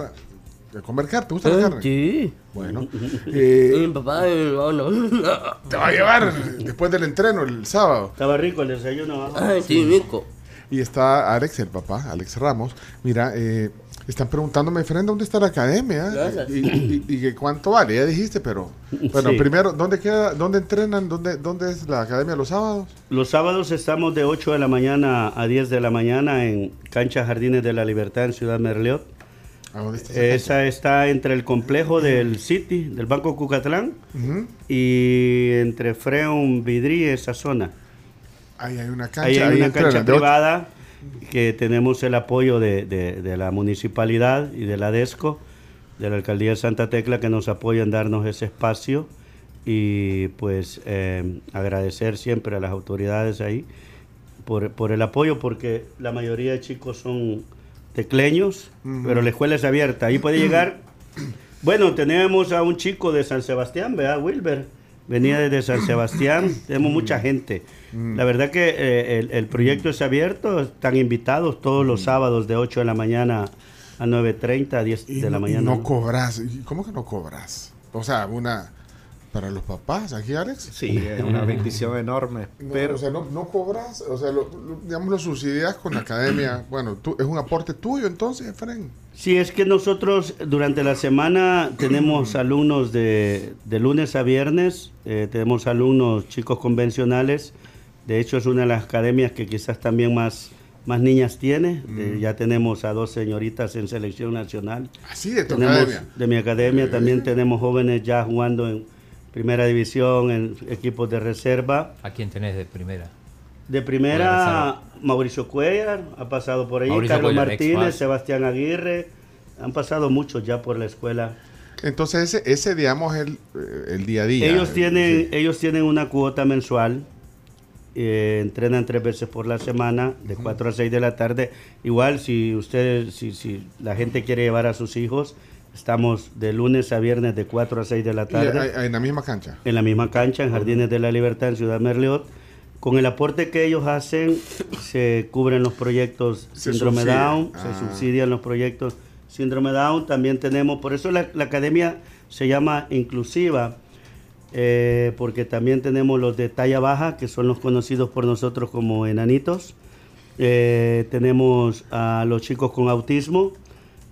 a, a comer carne. ¿Te gusta la Ah, carne? Sí. Bueno. [laughs] eh, Sí, papá, eh, no, [laughs] te va a llevar después del entreno el sábado. Estaba rico el desayuno. ¿ah? Ah, sí, Nico. Y está Alex, el papá, Alex Ramos. Mira, eh, están preguntándome, Fren, ¿dónde está la academia? Gracias. Y, y- cuánto vale, ya dijiste, pero... Bueno, Sí. primero, ¿dónde queda, dónde entrenan? ¿Dónde, ¿Dónde es la academia los sábados? Los sábados estamos de 8 de la mañana a 10 de la mañana en Cancha Jardines de la Libertad en Ciudad Merliot. ¿A dónde está? esa Esa está entre el complejo del City, del Banco Cucatlán, cancha? Ujú. y entre Freun, Vidrí, esa zona. Ahí hay una cancha. Ahí hay una cancha privada que tenemos el apoyo de, de- de la municipalidad y de la DESCO, de la Alcaldía de Santa Tecla, que nos apoya en darnos ese espacio y pues eh, agradecer siempre a las autoridades ahí por, por el apoyo, porque la mayoría de chicos son tecleños, pero la escuela es abierta. Ahí puede llegar. [clears throat] Bueno, tenemos a un chico de San Sebastián, ¿verdad, Wilber? Venía desde San Sebastián, tenemos mucha gente. La verdad que eh, el, el proyecto es abierto, están invitados todos los sábados de 8 de la mañana a 9.30, a 10 Y de la no- y mañana. no cobras. ¿Y ¿Cómo que no cobras? O sea, una... Para los papás, aquí, Alex. Sí, es una bendición enorme. No, Pero o sea, no, no cobras, o sea, lo, lo- digamos, lo subsidias con la academia. [clears throat] Bueno, tú, es un aporte tuyo entonces, Efraín. Sí, es que nosotros durante la semana tenemos [clears throat] alumnos de, de lunes a viernes, eh, tenemos alumnos chicos convencionales, de hecho es una de las academias que quizás también más, más niñas tiene, Eh, ya tenemos a dos señoritas en selección nacional. Así de tu Tenemos, academia. de mi academia también tenemos jóvenes ya jugando en primera división, en equipos de reserva. ¿A quién tenés de primera? De primera, Mauricio Cuellar ha pasado por ahí, Mauricio Carlos Cuellar, Martínez. Sebastián Aguirre, han pasado muchos ya por la escuela. Entonces, ese, ese digamos, el, eh, el día a día. Ellos tienen, sí. ellos tienen una cuota mensual, eh, entrenan tres veces por la semana, de 4 a 6 de la tarde. Igual, si ustedes, si, si la gente quiere llevar a sus hijos, estamos de lunes a viernes de 4 a 6 de la tarde. en la misma cancha. en la misma cancha, en Jardines de la Libertad, en Ciudad Merliot. Con el aporte que ellos hacen, se cubren los proyectos Se Síndrome subsidia. Down, Ah. se subsidian los proyectos Síndrome Down. También tenemos, por eso la, la academia se llama inclusiva, eh, porque también tenemos los de talla baja, que son los conocidos por nosotros como enanitos. Eh, tenemos a los chicos con autismo,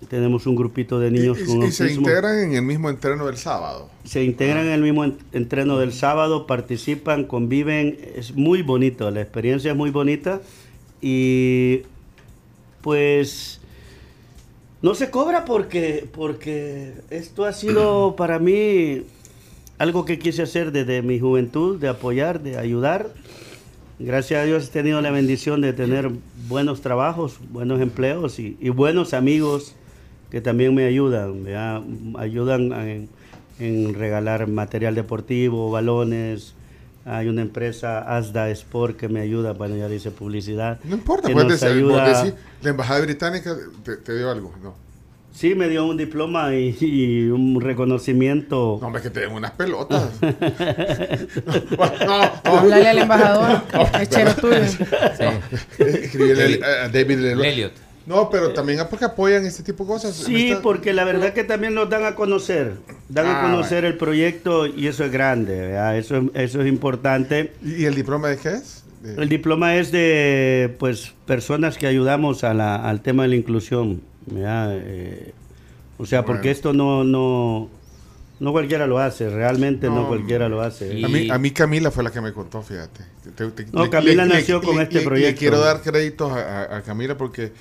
tenemos un grupito de niños y, con y se integran en el mismo entreno del sábado. se integran en el mismo en- entreno del sábado, participan, conviven, es muy bonito, la experiencia es muy bonita y pues no se cobra porque, porque esto ha sido [clears throat] para mí algo que quise hacer desde mi juventud, de apoyar, de ayudar. Gracias a Dios he tenido la bendición de tener buenos trabajos, buenos empleos y, y buenos amigos que también me ayudan, ¿verdad? ayudan en, en regalar material deportivo, balones. Hay una empresa, Asda Sport, que me ayuda, bueno, ya dice publicidad. No importa, que puedes nos decir, ayuda- puedes decir, la embajada británica te, te dio algo. No, Sí, me dio un diploma y, [laughs] y un reconocimiento. no hombre, que te den unas pelotas. [laughs] no, no, Háblale al embajador, [laughs] es chero tuyo. Sí. Escribirle a David Lelo- Elliot. No, pero también es porque apoyan este tipo de cosas. Sí, porque la verdad que también nos dan a conocer, dan Ah, a conocer el proyecto y eso es grande, ¿verdad? Eso, es- eso es importante. ¿Y el diploma de qué es? De- El diploma es de pues personas que ayudamos a la- al tema de la inclusión. Eh, o sea, porque Bueno. esto no, no, no cualquiera lo hace, realmente no, No, cualquiera lo hace. Y- A mí, a mí Camila fue la que me contó, fíjate. Te- te- No, Camila nació con este Le proyecto. quiero dar créditos a, a- a Camila porque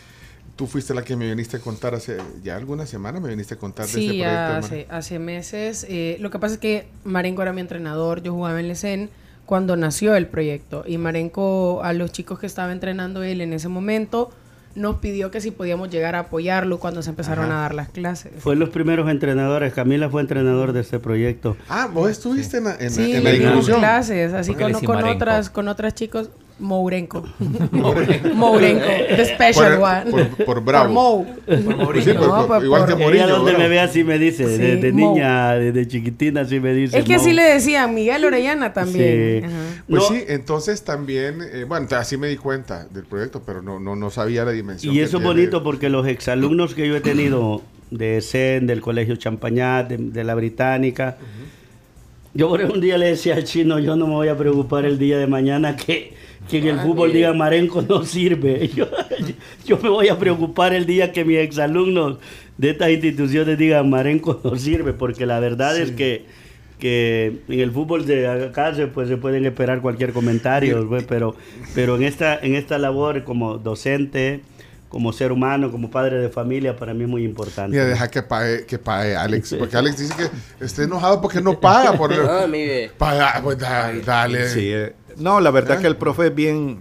tú fuiste la que me viniste a contar hace ya algunas semanas, me viniste a contar de este Sí, proyecto. hace, hace meses. Eh, lo que pasa es que Marenco era mi entrenador, yo jugaba en Lecen cuando nació el proyecto. Y Marenco, a los chicos que estaba entrenando él en ese momento, nos pidió que si podíamos llegar a apoyarlo cuando se empezaron Ajá. a dar las clases. Fue los primeros entrenadores. Camila fue entrenador de este proyecto. Ah, vos estuviste en la, en, sí, en la dimos inclusión. clases, así ¿Por qué le con, con otras, con otras chicos. Mourenco. [laughs] Mourenco. The special Por- one. por- por bravo. Por Mou. Sí, No, por- por- pues igual por- que Ella Morillo. donde me ve así me dice, Sí, de, niña, de, de chiquitina así me dice. Es que Mo. así le decían Miguel Orellana también. Sí. Ajá. Pues No. sí, entonces también, eh, bueno, así me di cuenta del proyecto, pero no, no, no sabía la dimensión. Y eso es bonito porque los exalumnos que yo he tenido de CEN, del Colegio Champañat, de, de la Británica, yo por un día le decía al chino, yo no me voy a preocupar el día de mañana que, que en el fútbol digan Marenco no sirve. [laughs] Yo, yo me voy a preocupar el día que mis exalumnos de estas instituciones digan Marenco no sirve, porque la verdad es que que en el fútbol de acá se, pues, se pueden esperar cualquier comentario, pues, pero, pero en, esta, en esta labor como docente, como ser humano, como padre de familia, para mí es muy importante. Mira, deja que pague, que pague Alex, porque Alex dice que está enojado porque no paga por [laughs] el... No, mire. Paga, pues da- dale. Sí, eh, no, la verdad ¿Eh? que el profe es bien,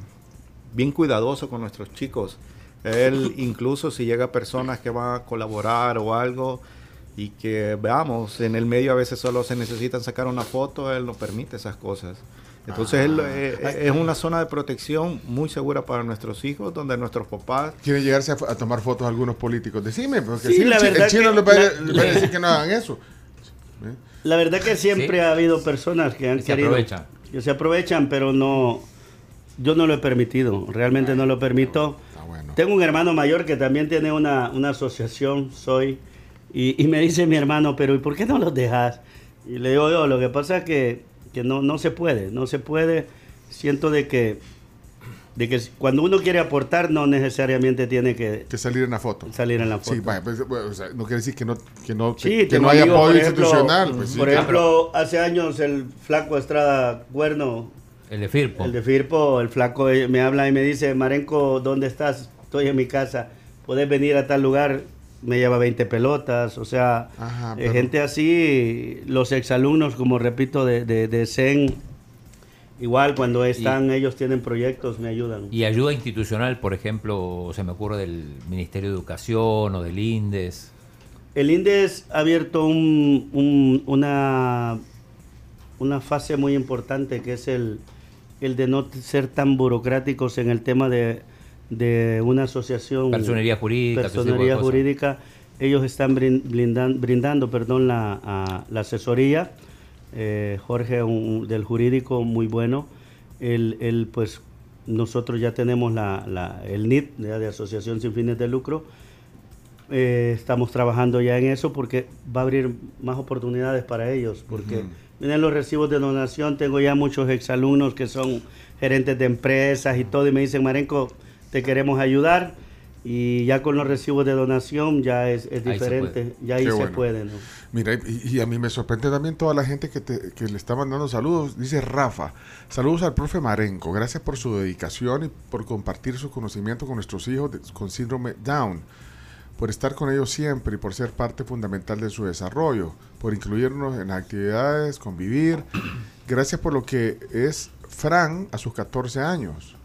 bien cuidadoso con nuestros chicos. Él [laughs] incluso si llega personas que van a colaborar o algo y que veamos, en el medio a veces solo se necesitan sacar una foto, él no permite esas cosas. Entonces él, eh, es una zona de protección muy segura para nuestros hijos, donde nuestros papás Quieren llegarse a, a tomar fotos a algunos políticos. Decime, porque Sí, si el, el verdad chino les va, a- decir que no hagan eso. ¿Eh? La verdad que siempre Sí. ha habido personas que han se querido... aprovechan. Que se aprovechan, pero no... Yo no lo he permitido, realmente no lo permito. Bueno. Tengo un hermano mayor que también tiene una, una asociación, soy, y, y me dice mi hermano, pero ¿y por qué no los dejas? Y le digo yo, lo que pasa es que, que no, no se puede, no se puede. Siento de que, de que cuando uno quiere aportar no necesariamente tiene que Que salir en la foto. salir en la foto. Sí, vaya, pues, bueno, o sea, no quiere decir que no, que no, que, Sí, que tengo no haya apoyo por ejemplo, institucional. Pues, sí. Por ejemplo, hace años el flaco Estrada Cuerno, El de Firpo. el de Firpo, el flaco eh, me habla y me dice, Marenco, ¿dónde estás? Estoy en mi casa, ¿puedes venir a tal lugar? Me lleva 20 pelotas, o sea, Ajá, eh, pero- gente así, los exalumnos, como repito, de, de, de CEN, igual cuando están, ellos tienen proyectos, me ayudan. Y ayuda institucional, por ejemplo, se me ocurre del Ministerio de Educación o del INDES. El INDES ha abierto un- un- una, una fase muy importante que es el, el de no ser tan burocráticos en el tema de, de una asociación. Personería jurídica, Personería jurídica. Ellos están brin- brindan- brindando perdón, la, a- la asesoría. Eh, Jorge, un- del jurídico, muy bueno. Él, él, pues, nosotros ya tenemos la, la- el NIT, ya de Asociación Sin Fines de Lucro. Eh, estamos trabajando ya en eso porque va a abrir más oportunidades para ellos. Porque vienen los recibos de donación, tengo ya muchos exalumnos que son gerentes de empresas y todo, y me dicen, Marenco, te queremos ayudar. Y ya con los recibos de donación ya es, diferente, ya ahí Qué se bueno. puede. ¿no? Mira, y, y a mí me sorprende también toda la gente que, te- que le está mandando saludos. Dice Rafa, saludos al profe Marenco. Gracias por su dedicación y por compartir su conocimiento con nuestros hijos de- con síndrome Down. Por estar con ellos siempre y por ser parte fundamental de su desarrollo. Por incluirnos en las actividades, convivir. [clears throat] Gracias por lo que es Fran a sus 14 años.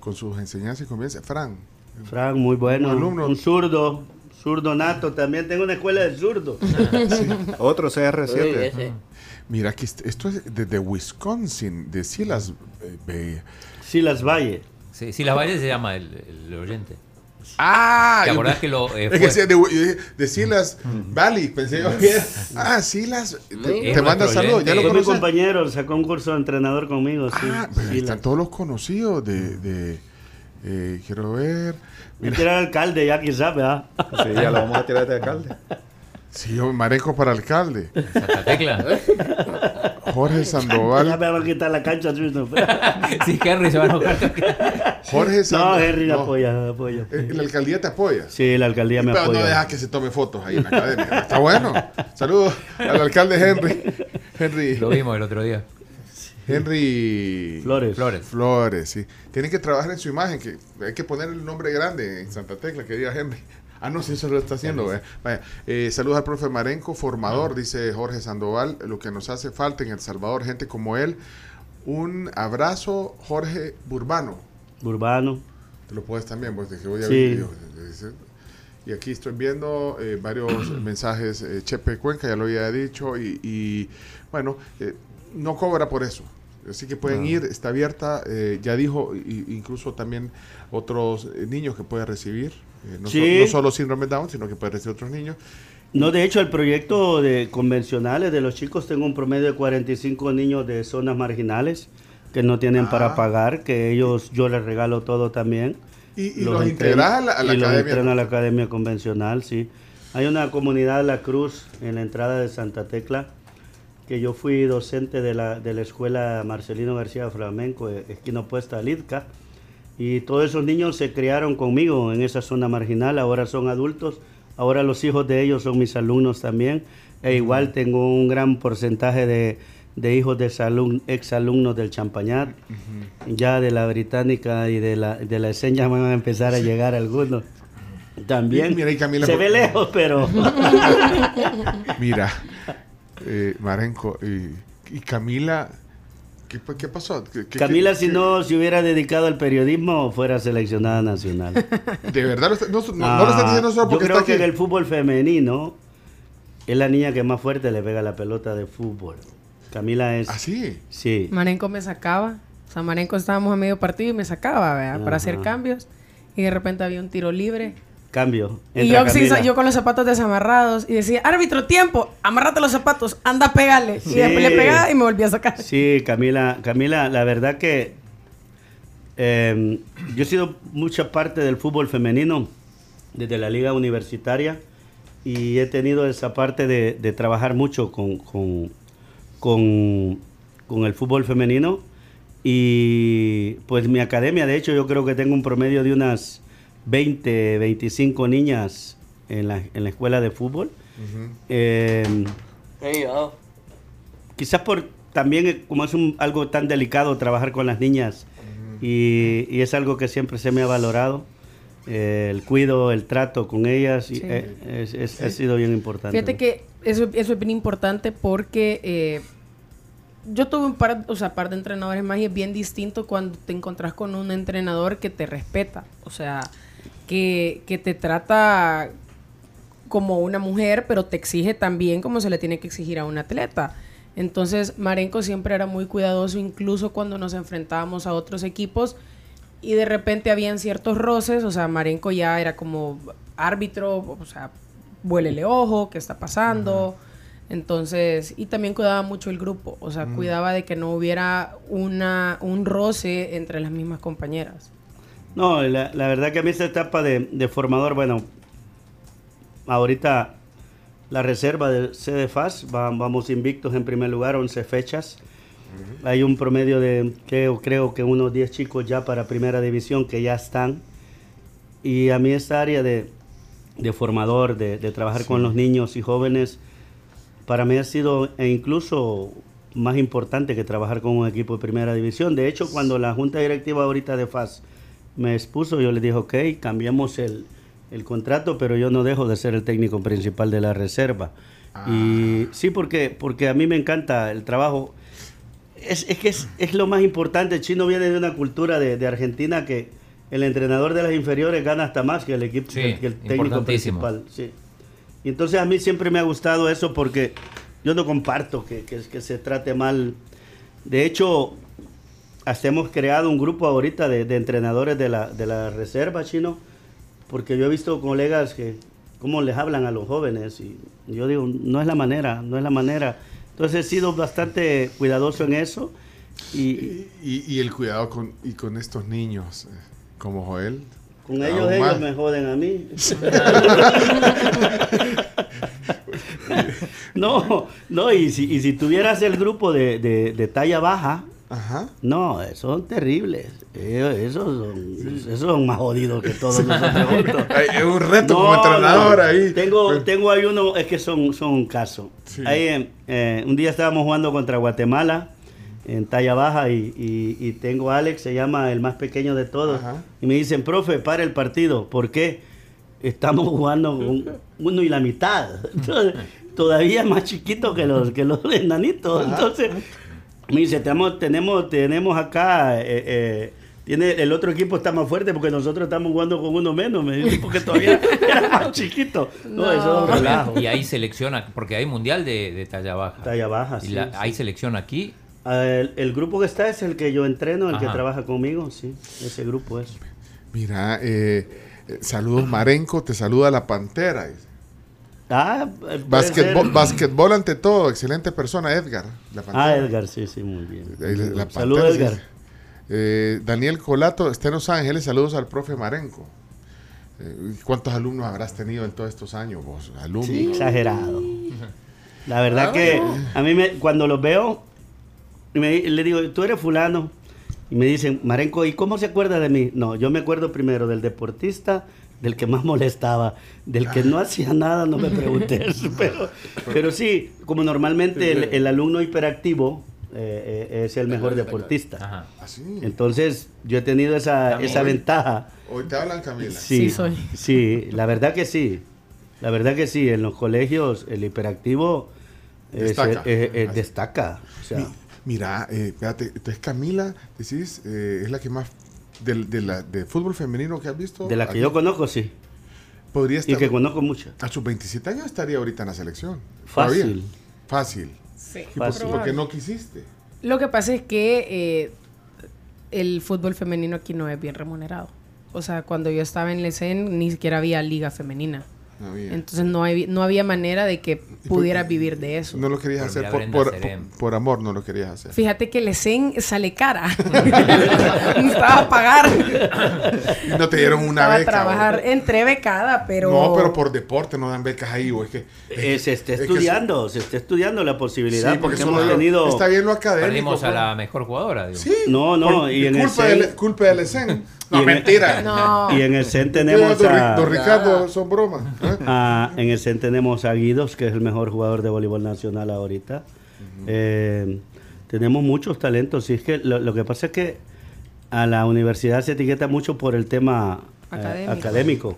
Con sus enseñanzas y convivencia. Fran, Frank, muy bueno. Un alumno. Un zurdo, zurdo nato. También tengo una escuela de zurdo. [laughs] Otro Uy, CR7. ese. mira que est- esto es desde Wisconsin, de Silas eh, Bay. Silas Valle. Sí, sí, las valles se llama el, el oyente. Ah, ¿Te yo- acordás que lo eh, Es que de, dije, de Silas Valley, pensé yo que era- Ah, Silas, te, te manda saludos, ya lo conoces. compañero, sacó un curso de entrenador conmigo. Sí, Ah, pero ahí Silas. están todos los conocidos de, de eh, quiero ver. Me tira el alcalde ya quizás, ¿verdad? Sí, ya lo vamos a tirar de alcalde. Sí, yo marejo para alcalde. Santa Tecla. Jorge Ya Sandoval. me van a quitar la cancha. No, [laughs] sí, Henry se va a enojar. Jorge No, Sandoval. Henry no. apoya, apoya. Eh, La alcaldía te apoya. Sí, la alcaldía me Pero no apoya. deja que se tome fotos ahí en la academia. Está bueno. Saludos al alcalde Henry. Henry. Lo vimos el otro día. Henry Flores. Flores. Flores, sí. Tienen que trabajar en su imagen, que hay que poner el nombre grande en Santa Tecla, que diga Henry. [laughs] Ah, no, sí, eso lo está haciendo. vaya. Vaya. Eh, saludos al profe Marenco, formador, dice Jorge Sandoval. Lo que nos hace falta en El Salvador, gente como él. Un abrazo, Jorge Burbano. Urbano. lo puedes también, pues dije, voy a Sí. ver. Y aquí estoy viendo eh, varios [clears throat] mensajes. eh, Chepe Cuenca ya lo había dicho. Y, y, bueno, eh, no cobra por eso. Así que pueden ir, está abierta. eh, ya dijo, i- incluso también otros eh, niños que pueden recibir. eh, no, so- Sí. no solo síndrome Down, sino que pueden recibir otros niños. No, de hecho, el proyecto de convencionales de los chicos, tengo un promedio de 45 niños de zonas marginales que no tienen Ah. para pagar, que ellos yo les regalo todo también. Y, y los, integras a la, a la y los academia. entreno a la academia convencional, sí. Hay una comunidad La Cruz en la entrada de Santa Tecla, que yo fui docente de la, de la escuela Marcelino García Flamenco, eh, esquina opuesta al IDCA, y todos esos niños se criaron conmigo en esa zona marginal, ahora son adultos, ahora los hijos de ellos son mis alumnos también, e igual tengo un gran porcentaje de, de hijos de exalumnos del Champañat, ya de la Británica y de la, de la van a empezar a llegar algunos. También Mira, y Camila, se ve lejos, pero... [laughs] Mira, eh, Marenco y, y Camila, ¿qué, qué pasó? ¿Qué- qué- Camila, qué- si qué- no se hubiera dedicado al periodismo, fuera seleccionada nacional. [laughs] De verdad, no, no- no lo está diciendo solo yo porque creo está que aquí. en el fútbol femenino es la niña que más fuerte le pega la pelota de fútbol. Camila es... ¿Ah, sí? Sí. Marenco me sacaba. O sea, Marenco estábamos a medio partido y me sacaba, ¿verdad? Para hacer cambios. Y de repente había un tiro libre. Cambio. Y yo, yo con los zapatos desamarrados y decía, árbitro, tiempo, amárrate los zapatos, anda, pégale. Sí. Y después le pegaba y me volvía a sacar. Sí, Camila, Camila, la verdad que eh, yo he sido mucha parte del fútbol femenino desde la liga universitaria y he tenido esa parte de, de trabajar mucho con, con, con- con el fútbol femenino y pues mi academia, de hecho, yo creo que tengo un promedio de unas 20, 25 niñas en la, en la escuela de fútbol. Eh, Hey, yo. quizás por también eh, como es un, algo tan delicado trabajar con las niñas y, y es algo que siempre se me ha valorado eh, el cuido el trato con ellas y, Sí. eh, es- es- ha sido bien importante Fíjate ¿no? que eso, eso es bien importante porque eh, yo tuve un par, o sea, par de entrenadores más y es bien distinto cuando te encontrás con un entrenador que te respeta, o sea, que, que te trata como una mujer, pero te exige también como se le tiene que exigir a un atleta. Entonces, Marenco siempre era muy cuidadoso, incluso cuando nos enfrentábamos a otros equipos y de repente habían ciertos roces, o sea, Marenco ya era como árbitro, o sea, huélele ojo, ¿qué está pasando? Entonces, y también cuidaba mucho el grupo, o sea, cuidaba de que no hubiera una, un roce entre las mismas compañeras. No la, la verdad que a mí esta etapa de, de formador bueno ahorita la reserva de CDFAS va- vamos invictos en primer lugar 11 fechas. Hay un promedio de creo, creo que unos 10 chicos ya para primera división que ya están. Y a mí esta área de, de formador, de, de trabajar con los niños y jóvenes, para mí ha sido e incluso más importante que trabajar con un equipo de primera división. De hecho, cuando la junta directiva ahorita de FAS me expuso, yo le dije, ok, cambiamos el, el contrato, pero yo no dejo de ser el técnico principal de la reserva. Y sí, porque, porque a mí me encanta el trabajo. Es, es que es, es lo más importante. El chino viene de una cultura de, de Argentina que el entrenador de las inferiores gana hasta más que el equipo, Sí, que el técnico principal. Sí. Y entonces a mí siempre me ha gustado eso porque yo no comparto que, que, que se trate mal. De hecho, hasta hemos creado un grupo ahorita de, de entrenadores de la, de la reserva chino, porque yo he visto colegas que cómo les hablan a los jóvenes y yo digo, no es la manera, no es la manera. Entonces he sido bastante cuidadoso en eso y Y, y el cuidado con, y con estos niños, eh, como Joel. con ellos ellos más. me joden a mí. [laughs] [laughs] no, no, y si, y si tuvieras el grupo de, de- de talla baja, Ajá. no, son terribles. Esos, son, esos son más jodidos que todos nosotros [laughs] juntos. Es un reto como entrenador no. ahí. Tengo, Pues, tengo ahí uno, es que son, son un caso. Sí. Ahí, eh, eh, un día estábamos jugando contra Guatemala en talla baja y, y- y tengo a Alex, se llama el más pequeño de todos. Ajá. Y me dicen, profe, para el partido. ¿Por qué? Estamos jugando uno y la mitad. [laughs] Entonces, todavía más chiquito que los, que los [laughs] enanitos. Entonces, me dice, tenemos, tenemos, tenemos acá eh, eh, tiene, el otro equipo está más fuerte porque nosotros estamos jugando con uno menos, me dice, porque todavía [laughs] era más chiquito. No, No. eso es un relajo. Y ahí selecciona, porque hay mundial de, de talla baja. Talla baja, Y sí, la- sí. Hay selección aquí. Ah, El, el grupo que está es el que yo entreno, el que trabaja conmigo, sí, ese grupo es. Mira, eh, eh, saludos Marenco, te saluda la Pantera. Ah, Basquetbol, ante todo, excelente persona, Edgar. La. Ah, Edgar, sí, sí, muy bien. Saludos, Edgar. sí. Eh, Daniel Colato está en Los Ángeles, saludos al profe Marenco. Eh, ¿Cuántos alumnos habrás tenido en todos estos años vos? Alumnos. Sí, exagerado. La verdad que a mí me, cuando los veo, me- le digo, tú eres fulano. Y me dicen, Marenco, ¿y cómo se acuerda de mí? No, yo me acuerdo primero del deportista, del que más molestaba, del que no hacía nada, no me pregunté eso. [laughs] [laughs] Pero, pero sí, como normalmente el, el alumno hiperactivo eh, eh, es el mejor deportista. Ajá. Así. Entonces, yo he tenido esa, esa ventaja. Hoy te hablan, Camila. Sí soy. Sí, la verdad que sí. La verdad que sí. En los colegios el hiperactivo es- Destaca. eh, eh, destaca. O sea, Mi- Mira, eh, espérate, entonces Camila, decís, eh, es la que más del, de, la, de fútbol femenino que has visto. de la que aquí. yo conozco, sí. Podría Y estar. que conozco mucho. A sus 27 años estaría ahorita en la selección. Fácil. Todavía. Fácil. Sí. ¿Y por, Fácil. por qué no quisiste? Lo que pasa es que eh, el fútbol femenino aquí no es bien remunerado. O sea, cuando yo estaba en Lecen ni siquiera había liga femenina. No había. Entonces no, hay, no había manera de que pudieras vivir de eso. No lo querías Por hacer por, amor, no lo querías hacer. Fíjate que Lecen sale cara. [laughs] [laughs] Necesitaba pagar. Y no te dieron una beca. trabajar ¿o? entre becada, pero... No, pero por deporte no dan becas ahí, o es que. Eh, se está es que estudiando, se está estudiando la Sí, posibilidad porque porque hemos lo- tenido... Está bien lo académico. Perdimos a pues. la mejor jugadora. digo. Sí. No, no, por- y en el culpa, del, CEN culpa del ESEN. Y No, en el- mentira. [laughs] No. Y en el CEN Don, tenemos Ri- a... don Ricardo, son bromas. ¿Eh? Ah, en el CEN tenemos a Guidos, que es el mejor jugador de voleibol nacional ahorita. Eh, tenemos muchos talentos. Y es que lo, lo que pasa es que a la universidad se etiqueta mucho por el tema eh, Académico.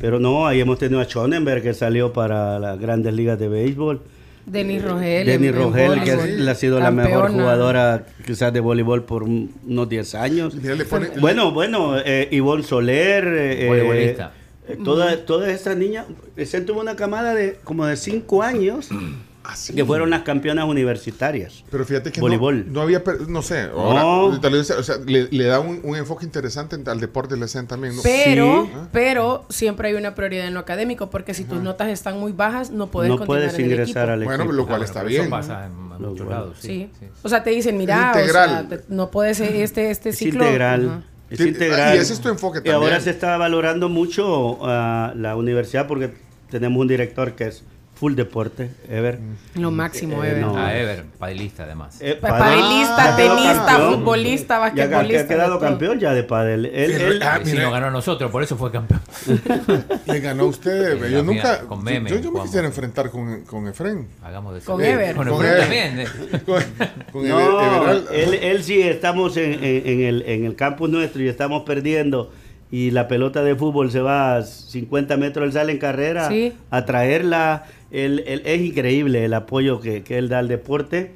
Pero no, ahí hemos tenido a Schonenberg, que salió para las grandes ligas de béisbol. Denis Rogel. Denis en- en Rogel, que ha sido la mejor jugadora quizás de voleibol por un- unos 10 años. Mira, le pone- Bueno, bueno, eh, Ivonne Soler, eh, Voleibolista. Eh, toda- todas estas niñas, se tuvo una camada de como de 5 años [clears throat] Así. que fueron las campeonas universitarias. Pero fíjate que Voleibol. No, no había, no sé, No. ahora, tal vez, o sea, le, le da un, un enfoque interesante al deporte del ESEN también. ¿no? Pero, Sí. pero siempre hay una prioridad en lo académico, porque si tus notas están muy bajas, no puedes no continuar puedes en el ingresar equipo. al Bueno, equipo. lo cual Ah, está bien. Eso pasa en, en muchos bueno. lados. Sí, Sí. sí. O sea, te dicen, mira, o integral. sea, te- no puedes este este Es ciclo. integral. Ajá. Es Sí, integral. y ese es tu enfoque Y ahora también. se está valorando mucho ah, la universidad porque tenemos un director que es full deporte, Ever. Lo máximo, Eh, Ever. no. A Ever, padilista además. Eh, Pa- padel. padelista, tenista, futbolista, basquetbolista, Ha quedado campeón ya de padel. Él, Sí, él- ah, si no ganó a nosotros, por eso fue campeón. [laughs] Le ganó a usted. Yo nunca. mía, con Meme yo, yo me quisiera enfrentar con, con Efren. Hagamos de Con eso. Ever. Con, Con Ever Ever. también. eh. [laughs] Con, con no, Ever- él, él sí estamos en, en- en el, en el campus nuestro y estamos perdiendo y la pelota de fútbol se va a 50 metros, él sale en carrera Sí. a traerla. Él- él- es increíble el apoyo que, que él da al deporte.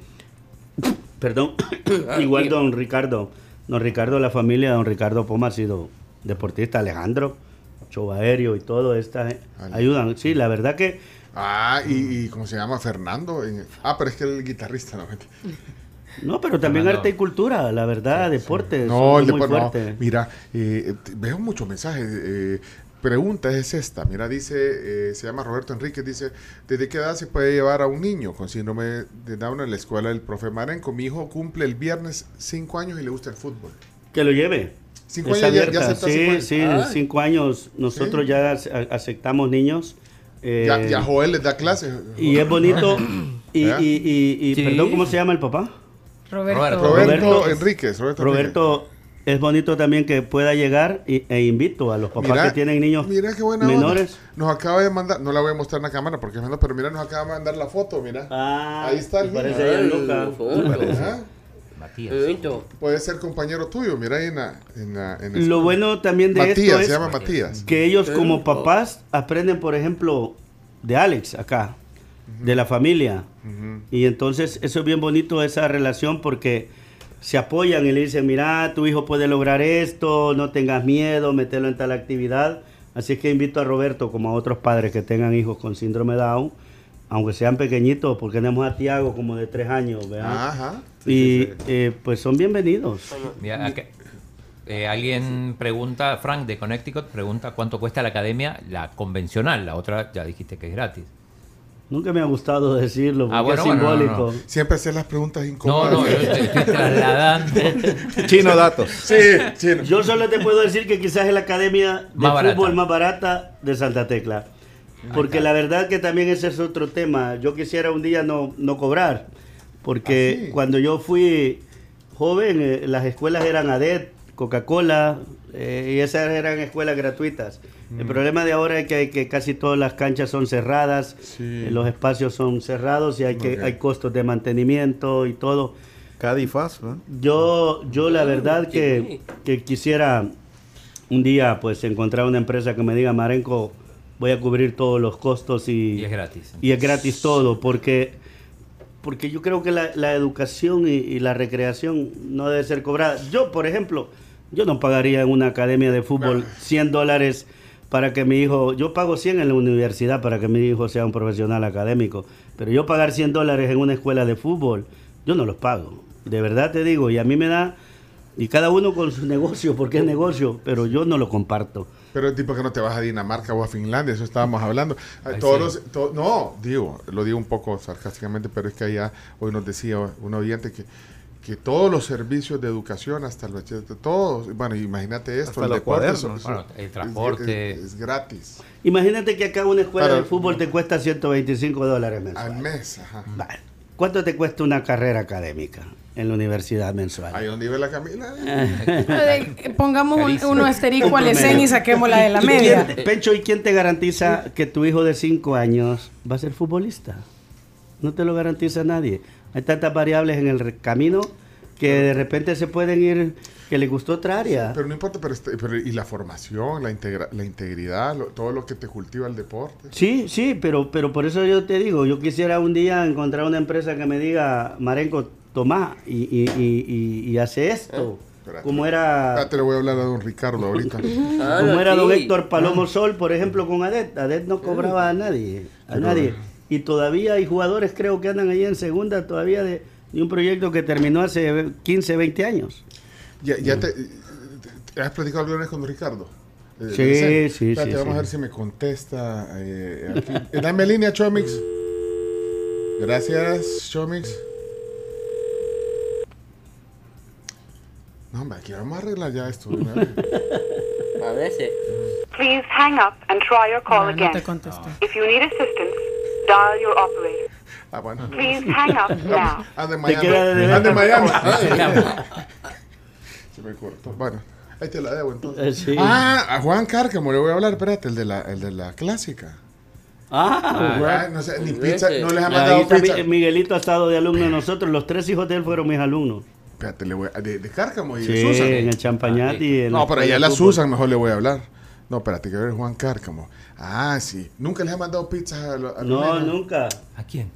Perdón, [coughs] igual don Ricardo. Don Ricardo, la familia de don Ricardo Poma ha sido deportista, Alejandro, show aéreo y todo, esta ayudan. Sí, la verdad que Ah, y, y ¿cómo se llama? Fernando. ah, pero es que el guitarrista, ¿no? [laughs] No, pero también arte y cultura, la verdad, deporte. No, el muy deporte. Mira, eh, veo muchos mensajes. eh, pregunta es esta. Mira, dice, eh, se llama Roberto Enrique, dice, ¿desde qué edad se puede llevar a un niño con síndrome de Down en la escuela del profe Marenco? Mi hijo cumple el viernes cinco años y le gusta el fútbol. Que lo lleve. Cinco Es años ya- ya sí, cinco años. sí, cinco años. Nosotros Sí. ya aceptamos niños. eh, ya, ya Joel les da clases. y es bonito. [coughs] y, y, y- y- Sí. perdón, ¿cómo se llama el papá? Roberto. Roberto. Roberto, Roberto- Enríquez. Roberto, Roberto, es bonito también que pueda llegar y- e invito a los papás Mira, que tienen niños Mira qué buena onda. menores. Nos acaba de mandar, no la voy a mostrar en la cámara porque es pero mira, nos acaba de mandar la foto, mira. Ah, Ahí está el parece Gianluca. Ajá. Matías. Puede ser compañero tuyo, mira ahí en la... En la- en la- Lo bueno también de Matías, esto se es llama Matías. que ellos como papás aprenden, por ejemplo, de Alex acá, de la familia. Y entonces eso es bien bonito esa relación porque se apoyan y le dicen, mira, tu hijo puede lograr esto, no tengas miedo, metelo en tal actividad. Así es que invito a Roberto, como a otros padres que tengan hijos con síndrome Down, aunque sean pequeñitos, porque tenemos a Tiago como de tres años, ¿verdad? Ajá. y eh, pues son bienvenidos. Mira, acá- eh, alguien pregunta, Frank de Connecticut pregunta cuánto cuesta la academia, la convencional, la otra ya dijiste que es gratis. Nunca me ha gustado decirlo, porque Ah, bueno, es bueno, no, simbólico. no. Siempre hacer las preguntas No, incómodas. no, yo estoy, estoy trasladando. [laughs] Chino datos. Sí, chino. Yo solo te puedo decir que quizás es la academia de Más barata. fútbol más barata de Santa Tecla. Porque la verdad que también ese es otro tema. Yo quisiera un día no, no cobrar. Porque Ah, sí? cuando yo fui joven, eh, las escuelas eran ADET, Coca-Cola, eh, y esas eran escuelas gratuitas. El problema de ahora es que, que casi todas las canchas son cerradas, Sí. eh, los espacios son cerrados y hay, que, hay costos de mantenimiento y todo. Cadifaz, ¿no? Yo, yo la verdad que, que quisiera un día pues encontrar una empresa que me diga, Marenco, voy a cubrir todos los costos y, Y es gratis. y es gratis todo, porque, porque yo creo que la, la educación y, y la recreación no debe ser cobrada. Yo, por ejemplo, yo no pagaría en una academia de fútbol 100 dólares para que mi hijo, yo pago 100 en la universidad para que mi hijo sea un profesional académico, pero yo pagar 100 dólares en una escuela de fútbol, yo no los pago. De verdad te digo, y a mí me da, y cada uno con su [laughs] negocio, porque es negocio, pero yo no lo comparto. Pero tipo que no te vas a Dinamarca o a Finlandia, eso estábamos hablando. Ay, Todos sí. los- to- no, digo, lo digo un poco sarcásticamente, pero es que allá hoy nos decía un oyente que, que todos los servicios de educación, hasta el bachillerato, todos, bueno, imagínate esto, Hasta el los deporte, eso- Bueno, el transporte. es, es gratis Imagínate que acá una escuela Para- de fútbol te cuesta 125 dólares mensuales. al mes. Ajá. Vale. ¿Cuánto te cuesta una carrera académica en la universidad mensual? Ahí donde vive la Camila. [laughs] Eh, Pongamos un, Carísimo. uno asterisco Un al. ESEN y saquémosla de la ¿Y quién media. Pencho, ¿y quién te garantiza que tu hijo de 5 años va a ser futbolista? No te lo garantiza nadie. Hay tantas variables en el camino que de repente se pueden ir, que le gustó otra área. Pero no importa, pero, este- pero y la formación, la, integra- la integridad, lo- todo lo que te cultiva el deporte. Sí, sí, pero, pero por eso yo te digo, yo quisiera un día encontrar una empresa que me diga, Marenco, toma y, y, y, y- y hace esto. Espérate. Como era, Ah, te lo voy a hablar a don Ricardo ahorita. [laughs] Ah, como era don. Héctor Palomo Sol, por ejemplo, con Adet. Adet no cobraba a nadie, a nadie. Y todavía hay jugadores, creo que andan ahí en segunda todavía de, de un proyecto que terminó hace 15, 20 años. ¿Ya, ya te, te- has platicado alguna vez con Ricardo? Eh, Sí, sí, Espérate, sí, Vamos sí. a ver si me contesta. eh. Eh, Dame línea, Chomix. Gracias, Chomix. No, hombre, aquí vamos a arreglar ya esto. A veces. Please hang up and try your call No, no again. te. If you need assistance, dial your operator. Ah, bueno. Please hang up [laughs] now. Anda en Te Miami. queda de- Anda en Miami. [laughs] Se me cortó. Bueno, ahí te la debo entonces. Eh, sí. Ah, a Juan Cárcamo le voy a hablar, espérate, el de la, el de la clásica. Ah. Ah, no sé, ni pizza, no les ha mandado pizza. Mi- Miguelito ha estado de alumno de nosotros. Los tres hijos de él fueron mis alumnos. Espérate, le voy a, de, de Cárcamo y Sí, de Susan. en el Champañat y en No, pero allá la. Susan mejor le voy a hablar. No, espérate, que ver Juan Cárcamo. Ah, sí. Nunca les ha mandado pizzas a, lo- a los No, nunca. ¿A quién?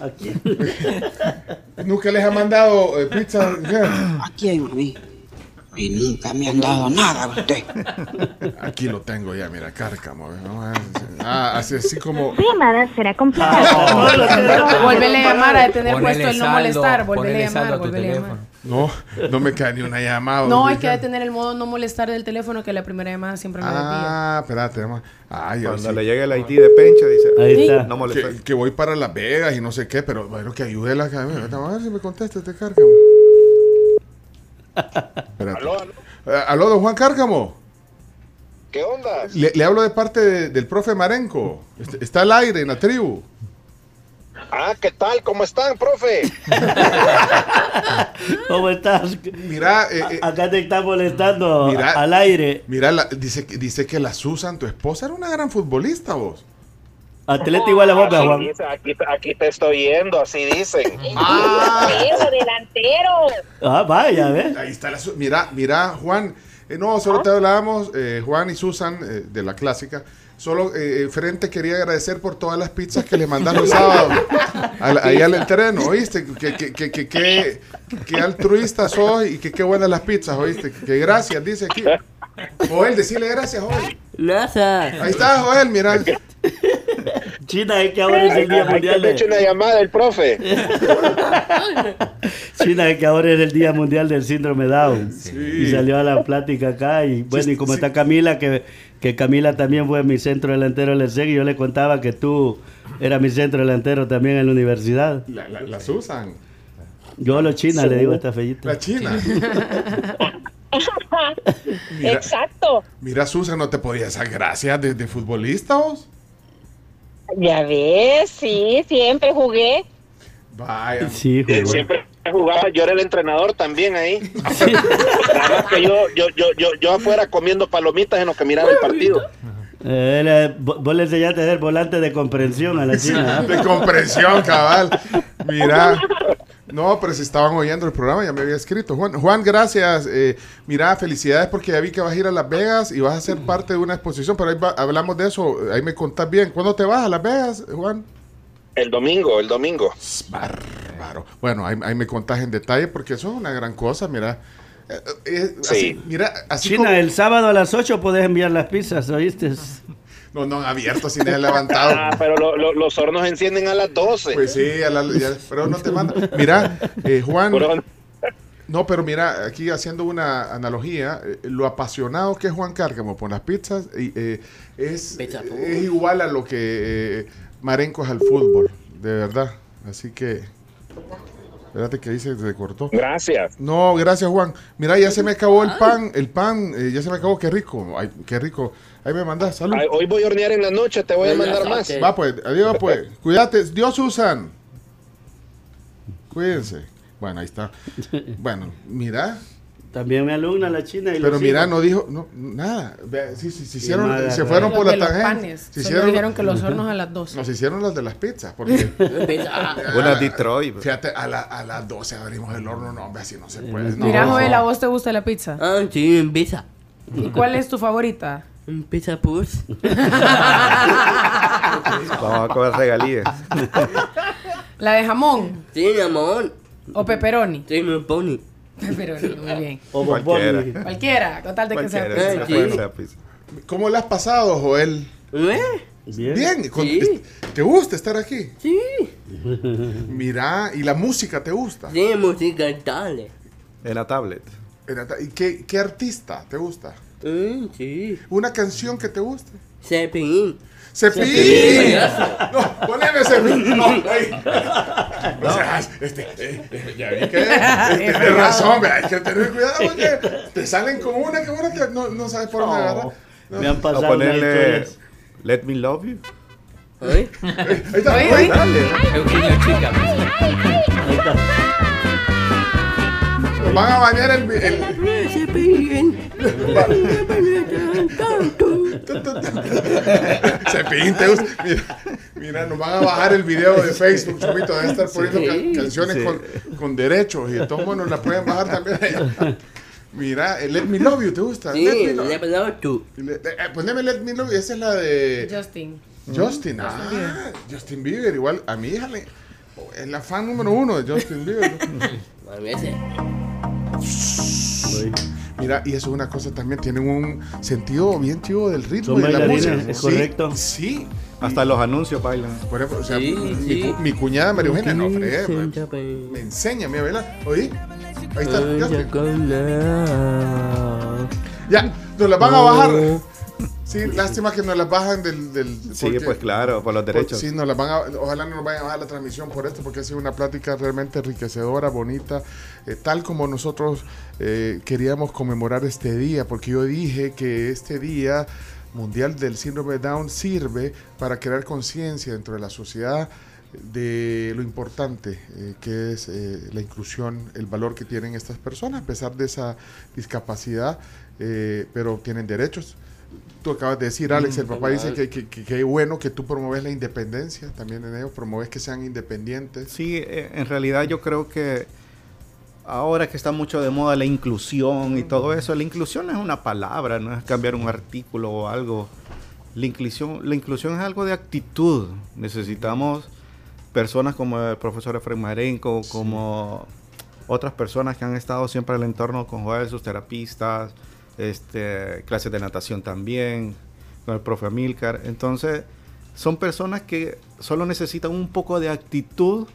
Aquí. [laughs] Nunca les ha mandado eh, pizza. ¿A quién? A mí. Y nunca me han dado nada a usted. [laughs] Aquí lo tengo ya, mira, Cárcamo. Vamos a ver. Ah, así, así como. llamada será Ah, complicada. Volvele a llamar a tener Ponele puesto el no saldo, molestar. Ponele a llamar, volvele a llamar. No, no me cae ni una llamada. No, don es que hay que tener el modo no molestar del teléfono que la primera llamada siempre me. Ah, espérate, vamos. Ay, Cuando sí. le llegue el ID de Pencha, dice, Ahí está. no molesta. que, que voy para Las Vegas y no sé qué, pero bueno, que ayude la a ver si me contesta este Cárcamo. Espérate. Aló, aló. Eh, aló, don Juan Cárcamo. ¿Qué onda? Le, le hablo de parte de- del profe Marenco. Est- Está al aire en la tribu. Ah, ¿qué tal? ¿Cómo están, profe? [laughs] ¿Cómo estás? Mira, eh, eh, Acá te está molestando Mira. al aire. mira, la- dice, que- dice que la Susan, tu esposa, era una gran futbolista, vos. Atleta igual a boca, Juan. dice, aquí, aquí te estoy yendo, así dicen. [laughs] Eso, delantero. Ah, vaya, ¿ves? Ahí está la Mira, mira, Juan. eh, no, solo te hablábamos, eh, Juan y Susan, eh, de la clásica. Solo eh, Frente quería agradecer por todas las pizzas que le mandaron el sábado al- ahí al entreno, ¿oíste? Que, que, que, que, que- que altruista sos y que qué buenas las pizzas, ¿oíste? Que gracias, dice aquí. [laughs] Joel, decirle gracias, Joel. Gracias. Ahí está, Joel, mira. China, es que ahora es el Día Mundial haberle hecho de... una llamada el profe. [laughs] China, es que ahora es el Día Mundial del Síndrome Down. Y salió a la plática acá. Y bueno, y como está Camila, que, que Camila también fue mi centro delantero en el SEG, y yo le contaba que tú eras mi centro delantero también en la universidad. La- la- las usan. Yo a los China le digo a esta fellita. La China. [laughs] Mira. Exacto. Mira, Susan, no te podías dar gracias de, de futbolista, vos? Ya ves, sí, siempre jugué. Vaya. Sí, Eh, jugó. Siempre jugaba, yo era el entrenador también ahí. [laughs] Nada más que yo, yo, yo, yo, yo afuera comiendo palomitas en lo que miraba el partido. Eh, vos le enseñaste a ser volante de comprensión a la China. ¿eh? De comprensión, cabal. Mira. No, pero si estaban oyendo el programa, ya me había escrito. Juan, Juan gracias. Eh, mira, felicidades porque ya vi que vas a ir a Las Vegas y vas a ser parte de una exposición, pero ahí va- hablamos de eso. Ahí me contás bien. ¿Cuándo te vas a Las Vegas, Juan? El domingo, el domingo. Bárbaro. Bueno, ahí, ahí me contás en detalle porque eso es una gran cosa, mira. Eh, eh, Sí. así, mira, así China, como- el sábado a las 8 podés enviar las pizzas, ¿oíste? No, no han abierto sin el levantado. Ah, pero lo- lo- los hornos encienden a las 12. Pues sí, a la- ya- pero no te manda. Mira, eh, Juan. Pero- No, pero mira, aquí haciendo una analogía, eh, lo apasionado que es Juan Cárcamo por las pizzas y, eh, es, Pizza food. es igual a lo que eh, Marenco es al fútbol, de verdad. Así que, espérate que dice se cortó. Gracias. No, gracias Juan. Mira, ya se me acabó el pan, el pan, eh, ya se me acabó, qué rico, ay, qué rico. Ahí me mandas, salud. Ay, Hoy voy a hornear en la noche, te voy a mandar más. Va pues, adiós pues. Cuídate. Dios Susan. Cuídense. Bueno, ahí está. [laughs] Bueno, mira. También mi alumna, la China. Y Pero mira, no dijo no, nada. Sí, sí, se hicieron, se fueron por Los la tangente. panes. Se hicieron, dijeron que los hornos a las [laughs] 12. nos hicieron las de las pizzas. Porque, [laughs] Una Detroit. fíjate, a, la- a las 12 abrimos el horno. No, hombre, así no se puede. No, Mira. Joel, ¿a vos te gusta la pizza? Ah, sí, en pizza. ¿Y cuál es tu favorita? En pizza puss. [laughs] Vamos a comer regalías. ¿La de jamón Sí, amor. o pepperoni? Sí, pony. Pepperoni, muy bien. O Cualquiera. Cualquiera, con tal de que sea pizza. ¿Cómo le has pasado, Joel? ¿Eh? Bien. Bien. con- Sí. ¿Te gusta estar aquí? Sí. Mira, ¿y la música te gusta? Sí, música dale. En la tablet. ¿Y qué, qué artista te gusta? Mm, sí. ¿Una canción que te guste? Cepillín. ¡Cepillín! Cepillín. No, poneme cepillín. [laughs] No, ahí. O sea, este, eh, eh, ya vi que [laughs] eh, tienes razón, ve, hay que tener cuidado porque te salen con una que una que no, no sabes por dónde agarrar. No. Me han pasado ponerle. Let Me Love You. ¿Eh? Ahí está, Oye, oye. oye. Dale. Eugenio Chica. Ahí está. Nos van a bañar el, el, Cepillín. Cepillín, te gusta. Mira, mira, nos van a bajar el video de Facebook, Chupito, de estar poniendo ca- canciones Sí. con, con derechos y de todos modos nos la pueden bajar también. allá. Mira, el Let Me Love You, ¿te gusta? Sí, Let Me Love le pelado tú. Le- eh, Poneme Let Me Love You, esa es la de Justin. Justin. Ah, Justin Bieber, igual a mi hija le, es la fan número uno de Justin Bieber. ¿no? Mira, y eso es una cosa también, tienen un sentido bien chivo del ritmo de la música. es Sí, correcto. Sí. Hasta los anuncios bailan. Por ejemplo, o sea, Sí, mi, sí. mi cuñada María Eugenia, no, fregué, Sí, me, ya, pues. me enseña a mí a bailar. ¿Oí? Ahí está, ya la- Ya, nos las van a bajar. Sí, lástima que nos las bajan del... del Sí, porque- pues claro, por los derechos. sí, nos las van a, ojalá no nos vayan a bajar la transmisión por esto, porque ha sido una plática realmente enriquecedora, bonita, eh, tal como nosotros eh, queríamos conmemorar este día, porque yo dije que este día mundial del síndrome de Down sirve para crear conciencia dentro de la sociedad de lo importante eh, que es eh, la inclusión, el valor que tienen estas personas, a pesar de esa discapacidad, eh, pero tienen derechos. Tú acabas de decir, Alex, el papá dice que, que, que, que es bueno que tú promueves la independencia también en ellos, promueves que sean independientes. Sí, eh, en realidad yo creo que ahora que está mucho de moda la inclusión y todo eso, la inclusión es una palabra, no es cambiar un artículo o algo. La inclusión, la inclusión es algo de actitud. Necesitamos personas como el profesor Efraín Marenco, como otras personas que han estado siempre en el entorno con Joel, sus terapistas, este, clases de natación también, con el profe Milcar. Entonces, son personas que solo necesitan un poco de actitud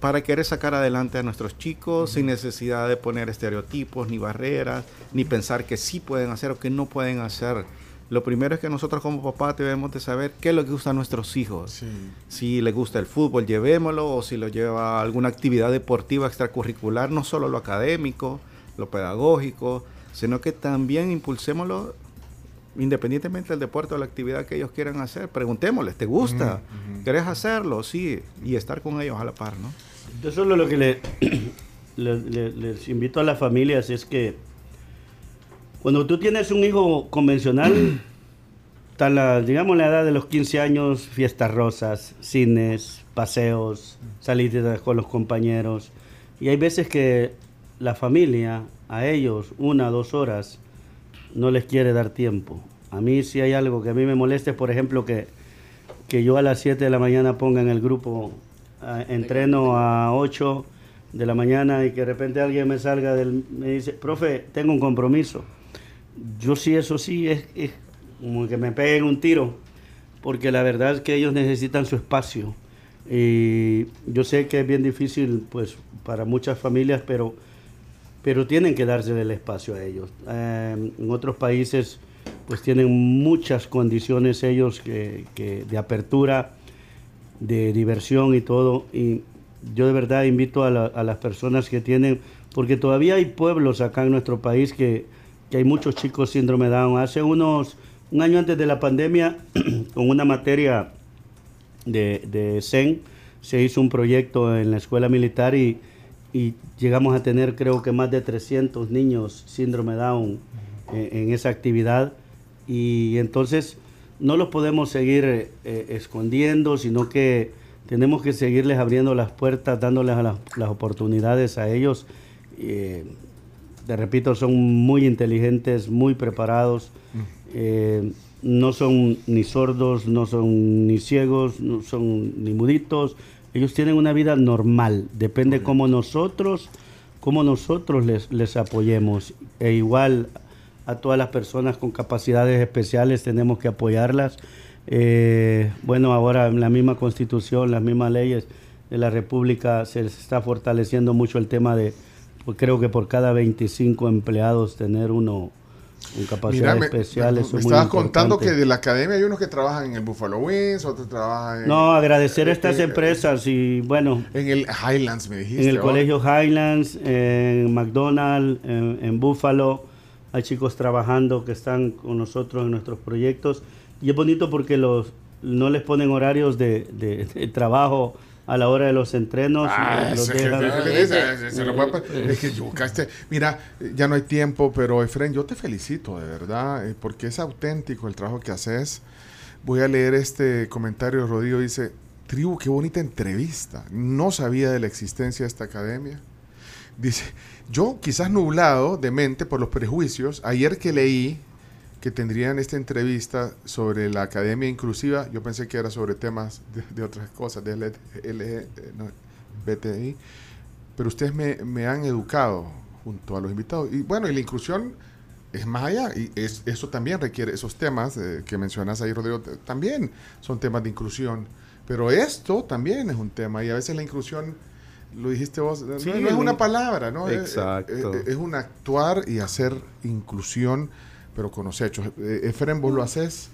para querer sacar adelante a nuestros chicos sin necesidad de poner estereotipos ni barreras, ni pensar que sí pueden hacer o que no pueden hacer. Lo primero es que nosotros como papás debemos de saber qué es lo que gusta a nuestros hijos. Si les gusta el fútbol, llevémoslo, o si lo lleva a alguna actividad deportiva extracurricular, no solo lo académico, lo pedagógico, sino que también impulsémoslo independientemente del deporte o la actividad que ellos quieran hacer. Preguntémosles, ¿te gusta? ¿Querés hacerlo? Sí, y estar con ellos a la par, ¿no? Yo solo lo que le, [clears throat] le- le- les invito a las familias es que cuando tú tienes un hijo convencional, [clears throat] está la, digamos la edad de los 15 años, fiestas rosas, cines, paseos, salidas con los compañeros. Y hay veces que la familia, a ellos, una, dos horas, no les quiere dar tiempo. A mí si hay algo que a mí me molesta, es, por ejemplo, que, que yo a las 7 de la mañana ponga en el grupo, ah, entreno a 8 de la mañana y que de repente alguien me salga del, me dice, profe, tengo un compromiso. Yo sí, eso sí, es, es como que me peguen un tiro, porque la verdad es que ellos necesitan su espacio. Y yo sé que es bien difícil, pues, para muchas familias, pero, pero tienen que darse el espacio a ellos. Eh, en otros países, pues, tienen muchas condiciones ellos que, que de apertura, de diversión y todo. Y yo de verdad invito a, la- a las personas que tienen, porque todavía hay pueblos acá en nuestro país que, que hay muchos chicos síndrome Down. Hace unos, un año antes de la pandemia, [clears throat] con una materia de, de CEN, se hizo un proyecto en la escuela militar y, y llegamos a tener creo que más de 300 niños síndrome Down eh, en esa actividad y entonces no los podemos seguir eh, eh, escondiendo, sino que tenemos que seguirles abriendo las puertas, dándoles a las, las oportunidades a ellos. Eh, te repito, son muy inteligentes, muy preparados, eh, no son ni sordos, no son ni ciegos, no son ni muditos. Ellos tienen una vida normal, depende cómo nosotros, cómo nosotros les, les apoyemos. E igual a todas las personas con capacidades especiales tenemos que apoyarlas. Eh, bueno, ahora en la misma constitución, las mismas leyes de la República se está fortaleciendo mucho el tema de, pues creo que por cada 25 empleados tener uno con capacidades me, especiales. me estabas contando que de la academia hay unos que trabajan en el Buffalo Wings, otros trabajan en... No, agradecer a estas eh, empresas y bueno. En el Highlands me dijiste. En el ¿o? colegio Highlands, en McDonald's, en, en Buffalo. Hay chicos trabajando que están con nosotros en nuestros proyectos. Y es bonito porque los no les ponen horarios de, de- de trabajo a la hora de los entrenos. Ah, los dejan- es que yo, caste- mira, ya no hay tiempo, pero Efren, yo te felicito de verdad, eh, porque es auténtico el trabajo que haces. Voy a leer este comentario. Rodrigo dice: Tribu, qué bonita entrevista. No sabía de la existencia de esta academia. Dice: Yo, quizás nublado de mente por los prejuicios, ayer que leí que tendrían esta entrevista sobre la academia inclusiva, yo pensé que era sobre temas de, de otras cosas, de L- L- eh, pero ustedes me, me han educado junto a los invitados. Y bueno, y la inclusión es más allá, y es, eso también requiere, esos temas eh, que mencionas ahí, Rodrigo, también son temas de inclusión, pero esto también es un tema, y a veces la inclusión, lo dijiste vos, no- Sí, no, es una palabra, ¿no? Es- Exacto. Es, es un actuar y hacer inclusión, pero con los hechos. Eh, Efren, vos lo haces.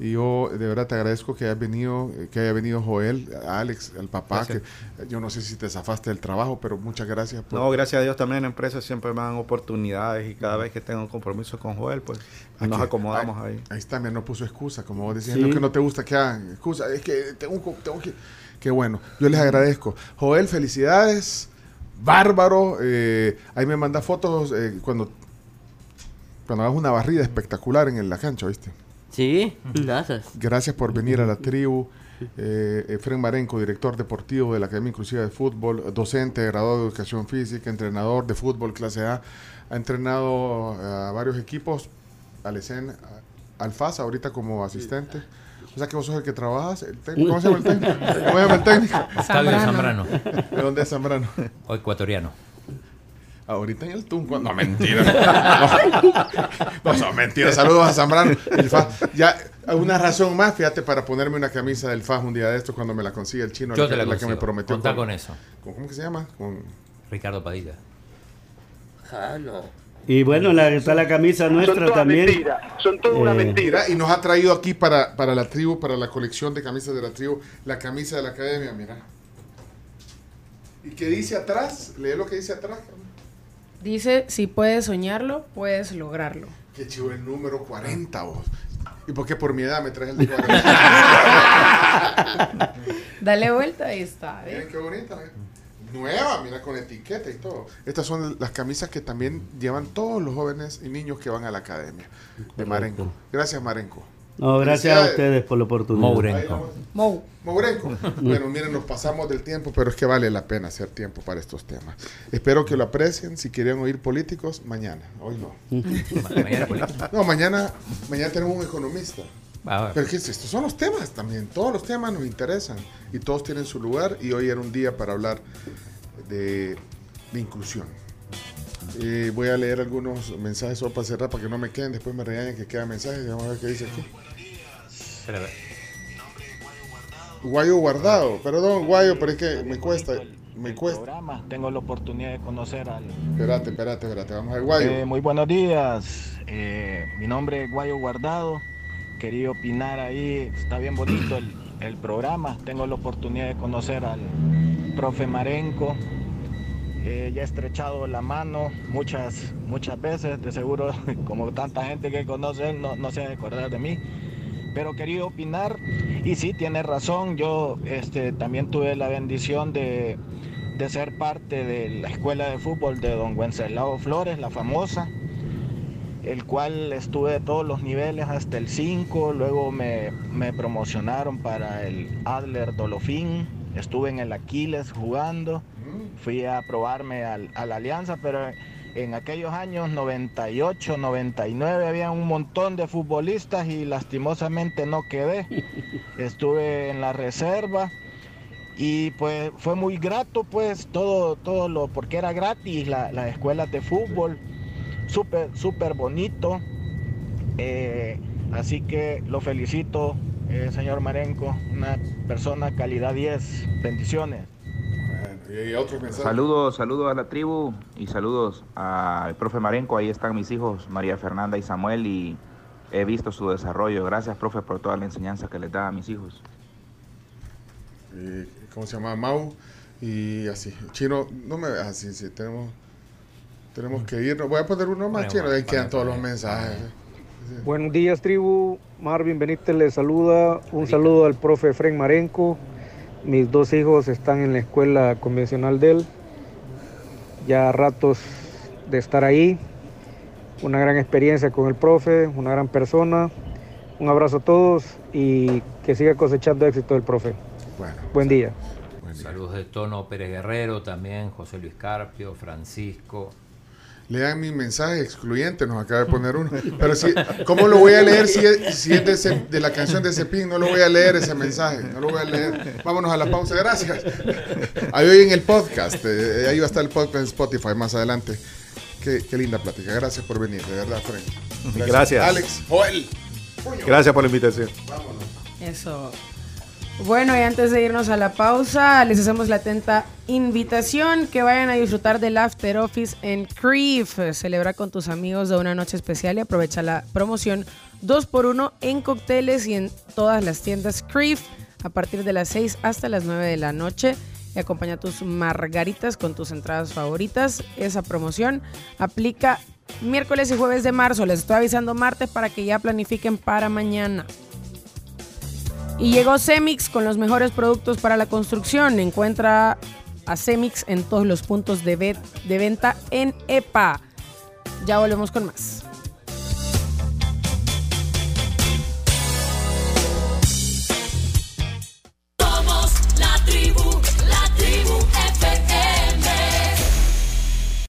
Y yo de verdad te agradezco que hayas venido, eh, que haya venido Joel, Alex, el papá, Gracias. que yo no sé si te zafaste del trabajo, pero muchas gracias por No, gracias a Dios también en empresas siempre me dan oportunidades y cada vez que tengo un compromiso con Joel, pues nos Aquí- acomodamos ahí, ahí. Ahí está, mira, no puso excusa, como vos decías, Sí. lo que no te gusta que hagan excusa, es que tengo, tengo que... Qué bueno, yo les agradezco. Joel, felicidades, bárbaro, eh, ahí me manda fotos eh, cuando, cuando hagas una barrida espectacular en la cancha, ¿viste? Sí, gracias. Gracias por venir a la tribu. Eh, Efren Marenco, director deportivo de la Academia Inclusiva de Fútbol, docente, graduado de Educación Física, entrenador de fútbol clase A. Ha entrenado a varios equipos, Alecén, a- al FAS ahorita como asistente. O sea que vos sos el que trabajas, el técnico. ¿Cómo se llama el técnico? [laughs] ¿Cómo se llama el técnico? Octavio Zambrano. ¿De dónde es Zambrano? O ecuatoriano. Ahorita en el Tunco. No, mentira. No, mentira. Saludos a Zambrano. El FAS. Ya, una razón más, fíjate, para ponerme una camisa del FAS un día de estos cuando me la consiga el chino. Yo la, te la que- la que me consigo. prometió. Contá con eso. con- ¿Cómo que se llama? Con, Ricardo Padilla. Ah, no. Y bueno, la, está la camisa nuestra también. Son toda una Eh, Mira, y nos ha traído aquí para, para la tribu, para la colección de camisas de la tribu, la camisa de la academia, mira. ¿Y qué dice atrás? Lee lo que dice atrás. Dice, si puedes soñarlo, puedes lograrlo. Qué chivo el número 40, vos. ¿Y por qué por mi edad me traes el [laughs] de 40? Dale vuelta, ahí está. Miren qué bonita. ¿eh? Nueva, mira, con etiqueta y todo. Estas son las camisas que también llevan todos los jóvenes y niños que van a la academia de Marenco. Gracias, Marenco. No, gracias a ustedes por la oportunidad. Mourenco. Mou. Mourenco. [laughs] Bueno, miren, nos pasamos del tiempo, pero es que vale la pena hacer tiempo para estos temas. Espero que lo aprecien. Si quieren oír políticos, mañana. Hoy no. Mañana. No, mañana, mañana tenemos un economista. Ah, Pero que estos son los temas también. Todos los temas nos interesan y todos tienen su lugar. Y hoy era un día para hablar de, de inclusión. Eh, voy a leer algunos mensajes solo para cerrar para que no me queden. Después me regañan que quedan mensajes. Vamos a ver qué dice aquí. ver. Guayo guardado. Perdón, Guayo, pero es que me cuesta. Me cuesta. programa. Tengo la oportunidad de conocer al... Espérate, espérate, espérate. Vamos a ver, Guayo. Eh, muy buenos días. Eh, mi nombre es Guayo Guardado. Quería opinar ahí. Está bien bonito el, el programa. Tengo la oportunidad de conocer al profe Marenco. Eh, ya he estrechado la mano muchas, muchas veces. De seguro, [laughs] como tanta gente que conoce él, no, no se acordar de mí. Pero quería opinar. Y sí, tiene razón. Yo este, también tuve la bendición de, de ser parte de la escuela de fútbol de don Wenceslao Flores, la famosa, el cual estuve de todos los niveles hasta el 5, luego me, me promocionaron para el Adler Dolofín, estuve en el Aquiles jugando, fui a probarme al, a la Alianza, pero en aquellos años 98, 99 había un montón de futbolistas y lastimosamente no quedé, [laughs] estuve en la reserva y pues fue muy grato pues todo todo lo porque era gratis la- las escuelas de fútbol. Súper súper bonito. Eh, así que lo felicito eh, señor Marenco. Una persona calidad 10 bendiciones Y otros mensajes. Saludos, saludos a la tribu y saludos al profe Marenco. Ahí están mis hijos, María Fernanda y Samuel, y he visto su desarrollo. Gracias, profe, por toda la enseñanza que les da a mis hijos. ¿Cómo se llama? Mau. Y así. Chino, no me veas así. Sí, tenemos, tenemos que irnos. Voy a poner uno más, Bueno, chino. Ahí bueno, quedan todos los mensajes. Buenos días, tribu. Marvin Benítez les saluda. Un saludo al profe Fren Marenco. Mis dos hijos están en la escuela convencional de él. Ya ratos de estar ahí. Una gran experiencia con el profe, una gran persona. Un abrazo a todos y que siga cosechando éxito el profe. Bueno, Buen día. Saludos de Tono Pérez Guerrero también, José Luis Carpio, Francisco. Lean mi mensaje excluyente, nos acaba de [laughs] poner uno. Pero si, ¿cómo lo voy a leer si es, si es de, ese- de la canción de Cepín? No lo voy a leer ese mensaje, no lo voy a leer. Vámonos a la pausa, gracias. Ahí hoy en el podcast, eh, ahí va a estar el podcast en Spotify más adelante. Qué, qué linda plática, gracias por venir, de verdad, Frank. Gracias. Alex, Joel. Gracias por la invitación. Eso. Bueno, y antes de irnos a la pausa, les hacemos la atenta invitación que vayan a disfrutar del After Office en Creef. Celebra con tus amigos de una noche especial y aprovecha la promoción 2x1 en cócteles y en todas las tiendas Creef a partir de las 6 hasta las 9 de la noche. Y acompaña tus margaritas con tus entradas favoritas. Esa promoción aplica miércoles y jueves de marzo. Les estoy avisando martes para que ya planifiquen para mañana. Y llegó Cemix con los mejores productos para la construcción. Encuentra a Cemix en todos los puntos de, de venta en EPA. Ya volvemos con más.